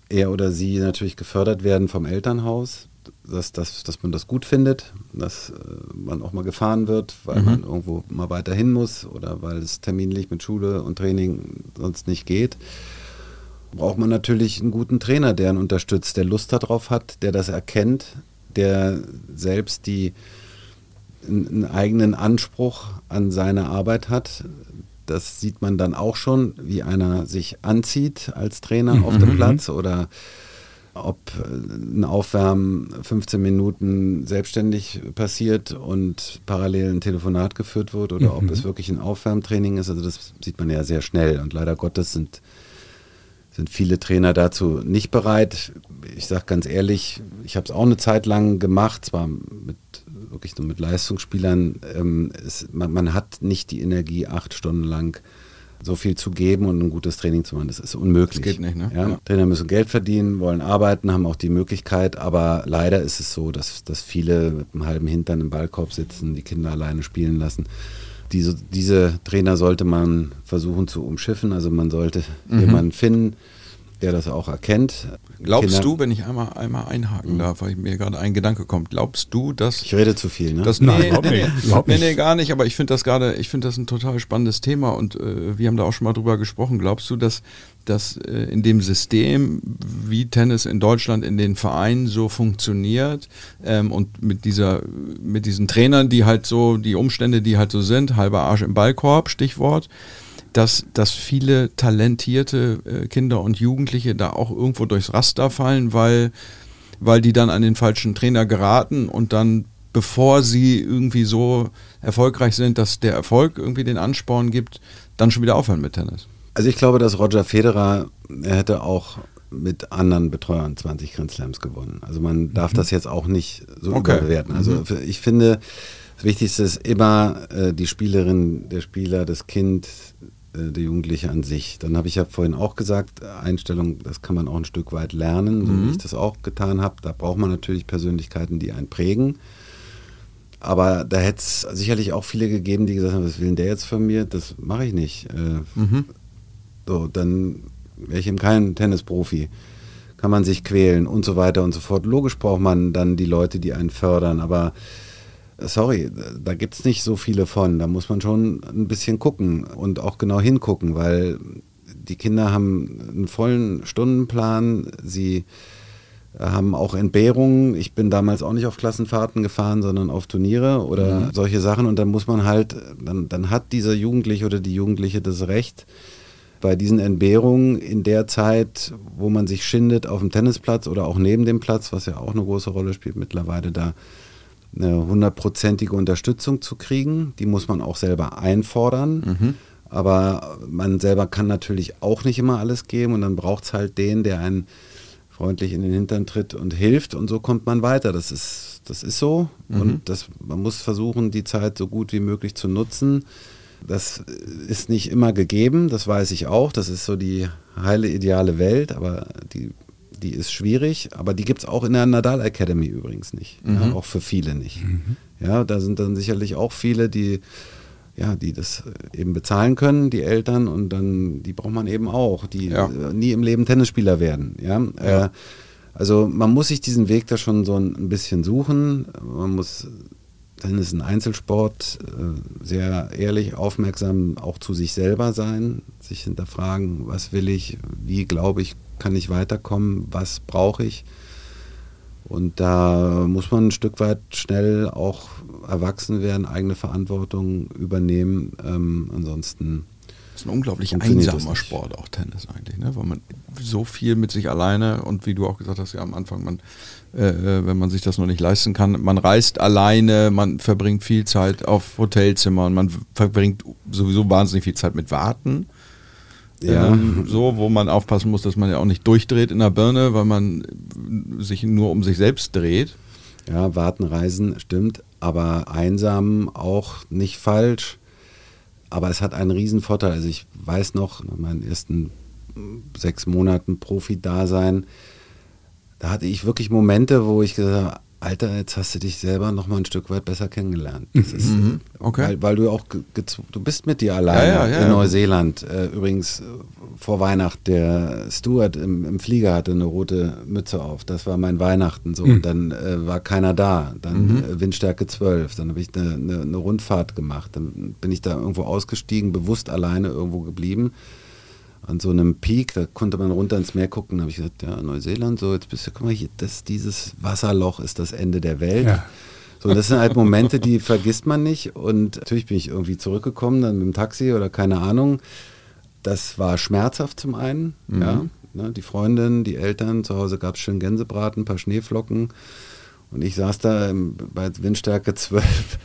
er oder sie natürlich gefördert werden vom Elternhaus, dass, dass, dass man das gut findet, dass äh, man auch mal gefahren wird, weil mhm. man irgendwo mal weiterhin muss oder weil es terminlich mit Schule und Training sonst nicht geht. Braucht man natürlich einen guten Trainer, der ihn unterstützt, der Lust darauf hat, der das erkennt, der selbst die einen eigenen Anspruch an seine Arbeit hat, das sieht man dann auch schon, wie einer sich anzieht als Trainer mhm. auf dem mhm. Platz oder ob äh, ein Aufwärmen 15 Minuten selbstständig passiert und parallel ein Telefonat geführt wird oder mhm. ob es wirklich ein Aufwärmtraining ist. Also das sieht man ja sehr schnell und leider Gottes sind, sind viele Trainer dazu nicht bereit. Ich sage ganz ehrlich, ich habe es auch eine Zeit lang gemacht, zwar mit wirklich nur mit Leistungsspielern, ähm, es, man, man, hat nicht die Energie, acht Stunden lang so viel zu geben und ein gutes Training zu machen. Das ist unmöglich. Das geht nicht, ne? Ja? Ja. Trainer müssen Geld verdienen, wollen arbeiten, haben auch die Möglichkeit, aber leider ist es so, dass, dass viele mit einem halben Hintern im Ballkorb sitzen, die Kinder alleine spielen lassen. Diese, diese Trainer sollte man versuchen zu umschiffen, also man sollte mhm. jemanden finden, der das auch erkennt. Glaubst Kinder du, wenn ich einmal, einmal einhaken mhm. darf, weil mir gerade ein Gedanke kommt, glaubst du, dass. Ich rede zu viel, ne? Dass, Nein, nee, *laughs* überhaupt, nee, nicht. überhaupt nicht. Nee, nee, gar nicht, aber ich finde das gerade, ich finde das ein total spannendes Thema und äh, wir haben da auch schon mal drüber gesprochen. Glaubst du, dass, dass äh, in dem System, wie Tennis in Deutschland in den Vereinen so funktioniert ähm, und mit dieser, mit diesen Trainern, die halt so, die Umstände, die halt so sind, halber Arsch im Ballkorb, Stichwort, dass, dass viele talentierte äh, Kinder und Jugendliche da auch irgendwo durchs Raster fallen, weil, weil die dann an den falschen Trainer geraten und dann, bevor sie irgendwie so erfolgreich sind, dass der Erfolg irgendwie den Ansporn gibt, dann schon wieder aufhören mit Tennis. Also ich glaube, dass Roger Federer, er hätte auch mit anderen Betreuern 20 Grand Slams gewonnen. Also man darf mhm. das jetzt auch nicht so okay. überbewerten. Also mhm. ich finde, das Wichtigste ist immer äh, die Spielerin, der Spieler, das Kind, der Jugendliche an sich. Dann habe ich ja vorhin auch gesagt, Einstellung, das kann man auch ein Stück weit lernen, so mhm. wie ich das auch getan habe. Da braucht man natürlich Persönlichkeiten, die einen prägen. Aber da hätte es sicherlich auch viele gegeben, die gesagt haben, was will denn der jetzt von mir? Das mache ich nicht. Äh, mhm. So, dann wäre ich eben kein Tennisprofi. Kann man sich quälen und so weiter und so fort. Logisch braucht man dann die Leute, die einen fördern, aber sorry, da gibt es nicht so viele von. Da muss man schon ein bisschen gucken und auch genau hingucken, weil die Kinder haben einen vollen Stundenplan. Sie haben auch Entbehrungen. Ich bin damals auch nicht auf Klassenfahrten gefahren, sondern auf Turniere oder mhm. solche Sachen. Und dann muss man halt, dann, dann hat dieser Jugendliche oder die Jugendliche das Recht, bei diesen Entbehrungen in der Zeit, wo man sich schindet auf dem Tennisplatz oder auch neben dem Platz, was ja auch eine große Rolle spielt mittlerweile, da eine hundertprozentige Unterstützung zu kriegen. Die muss man auch selber einfordern. Mhm. Aber man selber kann natürlich auch nicht immer alles geben und dann braucht es halt den, der einen freundlich in den Hintern tritt und hilft und so kommt man weiter. Das ist, das ist so mhm. und das, man muss versuchen, die Zeit so gut wie möglich zu nutzen. Das ist nicht immer gegeben, das weiß ich auch. Das ist so die heile ideale Welt, aber die die ist schwierig, aber die gibt es auch in der Nadal Academy übrigens nicht. Mhm. Ja, auch für viele nicht. Mhm. Ja, da sind dann sicherlich auch viele, die, ja, die das eben bezahlen können, die Eltern, und dann, die braucht man eben auch, die ja. nie im Leben Tennisspieler werden. Ja. ja. Äh, also man muss sich diesen Weg da schon so ein bisschen suchen. Man muss, Tennis ist ein Einzelsport, äh, sehr ehrlich, aufmerksam auch zu sich selber sein, sich hinterfragen, was will ich, wie glaube ich, kann ich weiterkommen, was brauche ich Und da muss man ein Stück weit schnell auch erwachsen werden, eigene Verantwortung übernehmen. Ähm, ansonsten. Das ist ein unglaublich einsamer Sport, auch Tennis eigentlich, ne? weil man so viel mit sich alleine und wie du auch gesagt hast, ja am Anfang, man, äh, äh, wenn man sich das noch nicht leisten kann, man reist alleine, man verbringt viel Zeit auf Hotelzimmern, man verbringt sowieso wahnsinnig viel Zeit mit Warten. Ja. Ähm, so, wo man aufpassen muss, dass man ja auch nicht durchdreht in der Birne, weil man sich nur um sich selbst dreht. Ja, warten, reisen, stimmt, aber einsam auch nicht falsch. Aber es hat einen riesen Vorteil. Also ich weiß noch, in meinen ersten sechs Monaten Profi-Dasein, da hatte ich wirklich Momente, wo ich gesagt habe, Alter, jetzt hast du dich selber noch mal ein Stück weit besser kennengelernt. Das ist, mhm. okay. weil, weil, du auch, du bist mit dir alleine ja, ja, ja, in Neuseeland. Äh, übrigens, äh, vor Weihnachten, der Stuart im, im, Flieger hatte eine rote Mütze auf. Das war mein Weihnachten so. Mhm. Und dann äh, war keiner da. Dann mhm. äh, Windstärke 12. Dann habe ich eine, eine, eine Rundfahrt gemacht. Dann bin ich da irgendwo ausgestiegen, bewusst alleine irgendwo geblieben an so einem Peak, da konnte man runter ins Meer gucken. Da habe ich gesagt, ja, Neuseeland, so jetzt bist du, guck mal, hier, das, dieses Wasserloch ist das Ende der Welt. Ja. So, das sind halt Momente, die vergisst man nicht. Und natürlich bin ich irgendwie zurückgekommen, dann mit dem Taxi oder keine Ahnung. Das war schmerzhaft zum einen, mhm. ja. Ne, die Freundin, die Eltern, zu Hause gab es schön Gänsebraten, ein paar Schneeflocken. Und ich saß da im, bei Windstärke 12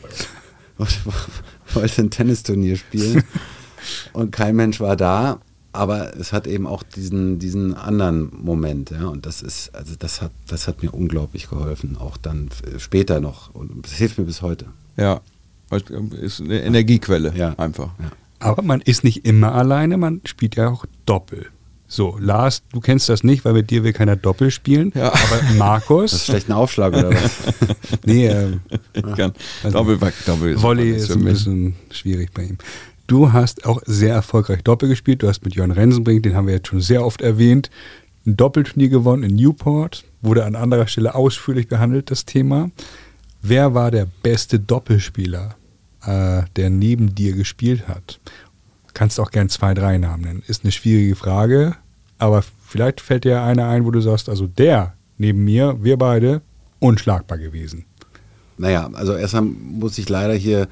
und *laughs* wollte ein Tennisturnier spielen. *laughs* und kein Mensch war da aber es hat eben auch diesen, diesen anderen Moment, ja, und das ist, also das hat, das hat mir unglaublich geholfen, auch dann später noch und es hilft mir bis heute. Ja, ist eine Energiequelle, ja. einfach. Ja. Aber man ist nicht immer alleine, man spielt ja auch Doppel. So, Lars, du kennst das nicht, weil mit dir will keiner Doppel spielen. Ja. Aber Markus. Das ist schlecht ein Aufschlag oder was? *laughs* nee, *laughs* äh, also Doppel, Doppel ist Volley ist ein bisschen schwierig bei ihm. Du hast auch sehr erfolgreich Doppel gespielt. Du hast mit Jörn Rensenbrink, den haben wir jetzt schon sehr oft erwähnt, ein Doppelturnier gewonnen in Newport. Wurde an anderer Stelle ausführlich behandelt, das Thema. Wer war der beste Doppelspieler, äh, der neben dir gespielt hat? Kannst auch gern zwei, drei Namen nennen. Ist eine schwierige Frage, aber vielleicht fällt dir einer ein, wo du sagst, also der neben mir, wir beide, unschlagbar gewesen. Naja, also erstmal muss ich leider hier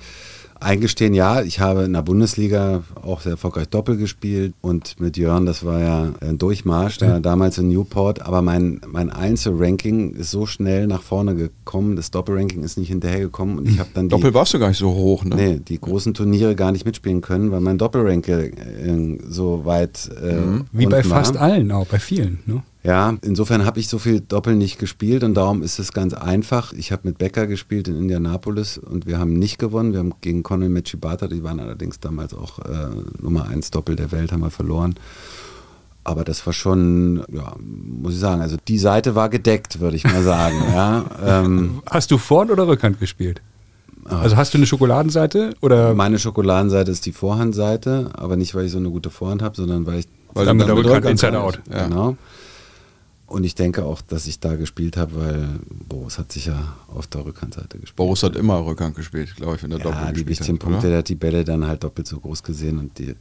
eingestehen, ja, ich habe in der Bundesliga auch sehr erfolgreich Doppel gespielt und mit Jörn, das war ja ein Durchmarsch, da, damals in Newport, aber mein, mein Einzelranking ist so schnell nach vorne gekommen, das Doppelranking ist nicht hinterhergekommen und ich habe dann die, Doppel warst du gar nicht so hoch, ne? Nee, die großen Turniere gar nicht mitspielen können, weil mein Doppelranking äh, so weit äh, mhm. Wie bei fast war. allen auch, bei vielen, ne? Ja, insofern habe ich so viel Doppel nicht gespielt und darum ist es ganz einfach. Ich habe mit Becker gespielt in Indianapolis und wir haben nicht gewonnen. Wir haben gegen Conor Mechibata, die waren allerdings damals auch äh, Nummer 1 Doppel der Welt, haben wir verloren. Aber das war schon, ja, muss ich sagen, also die Seite war gedeckt, würde ich mal sagen. *laughs* ja, ähm, hast du Vorhand oder Rückhand gespielt? Ah. Also hast du eine Schokoladenseite oder? Meine Schokoladenseite ist die Vorhandseite, aber nicht, weil ich so eine gute Vorhand habe, sondern weil ich weil dann mit der Rückhand Inside Out. Ja. Genau. Und ich denke auch, dass ich da gespielt habe, weil Boris hat sich ja auf der Rückhandseite gespielt. Boris hat immer Rückhand gespielt, glaube ich, wenn er ja, doppelt die wichtigen Punkte, der hat die Bälle dann halt doppelt so groß gesehen und die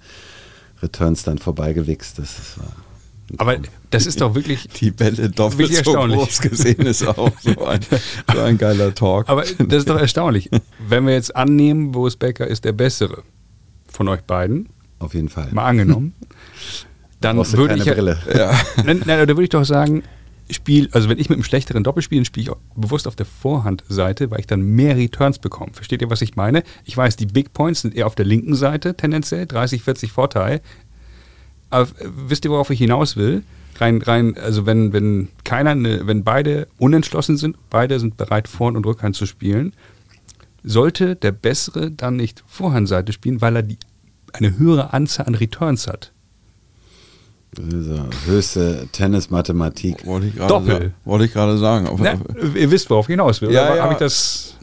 Returns dann vorbeigewichst. Das, das war aber das ist doch wirklich. Die Bälle doppelt so groß gesehen ist auch so ein, so ein geiler Talk. Aber das ist doch erstaunlich. Wenn wir jetzt annehmen, Boris Becker ist der Bessere von euch beiden. Auf jeden Fall. Mal angenommen. *laughs* dann würde ich Brille. *laughs* Ja, nein, nein, da würde ich doch sagen, Spiel, also wenn ich mit einem schlechteren Doppel spiele, spiele ich bewusst auf der Vorhandseite, weil ich dann mehr Returns bekomme. Versteht ihr, was ich meine? Ich weiß, die Big Points sind eher auf der linken Seite tendenziell, 30, 40 Vorteil. Aber wisst ihr, worauf ich hinaus will? Rein, rein, also wenn, wenn keiner, eine, wenn beide unentschlossen sind, beide sind bereit, Vorhand und Rückhand zu spielen, sollte der Bessere dann nicht Vorhandseite spielen, weil er die, eine höhere Anzahl an Returns hat. Höchste Tennismathematik. Wollte ich Doppel. wollte ich gerade sagen. Auf, Na, ihr wisst, worauf ich hinaus will. Ja, ja. Habe ich das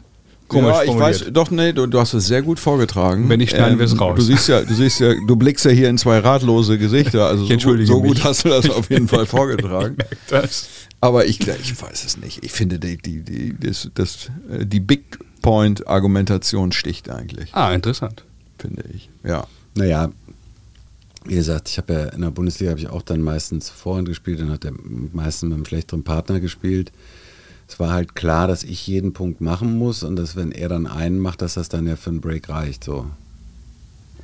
komisch Ja, ich formuliert? weiß, doch, nee, du, du, hast es sehr gut vorgetragen. Wenn nicht, schneiden ähm, wir es raus. Du siehst ja, du siehst ja, du blickst ja hier in zwei ratlose Gesichter. Also *laughs* ich so, so gut hast du das auf jeden Fall vorgetragen. *laughs* das. Aber ich, ich weiß es nicht. Ich finde, die, die, die, das, das, äh, die Big Point-Argumentation sticht eigentlich. Ah, interessant. Finde ich, ja. Naja, wie gesagt, ich habe ja in der Bundesliga habe ich auch dann meistens Vorhand gespielt, dann hat er meistens mit einem schlechteren Partner gespielt. es war halt klar, dass ich jeden Punkt machen muss und dass wenn er dann einen macht, dass das dann ja für einen Break reicht. So.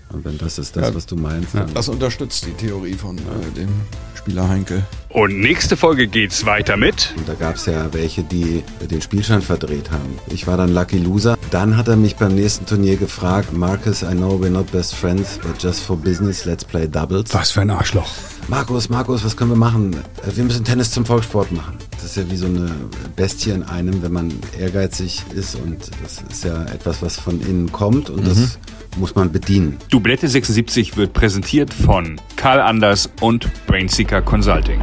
Und wenn das ist das, ja, was du meinst. Ja. Das unterstützt die Theorie von äh, dem Spieler Heinkel. Und nächste Folge geht's weiter mit. Und da gab es ja welche, die den Spielstand verdreht haben. Ich war dann Lucky Loser. Dann hat er mich beim nächsten Turnier gefragt, Marcus, I know we're not best friends, but just for business, let's play doubles. Was für ein Arschloch. Markus, Markus, was können wir machen? Wir müssen Tennis zum Volkssport machen. Das ist ja wie so eine Bestie in einem, wenn man ehrgeizig ist und das ist ja etwas, was von innen kommt und mhm. das muss man bedienen. Dublette 76 wird präsentiert von Karl Anders und Brainseeker Consulting.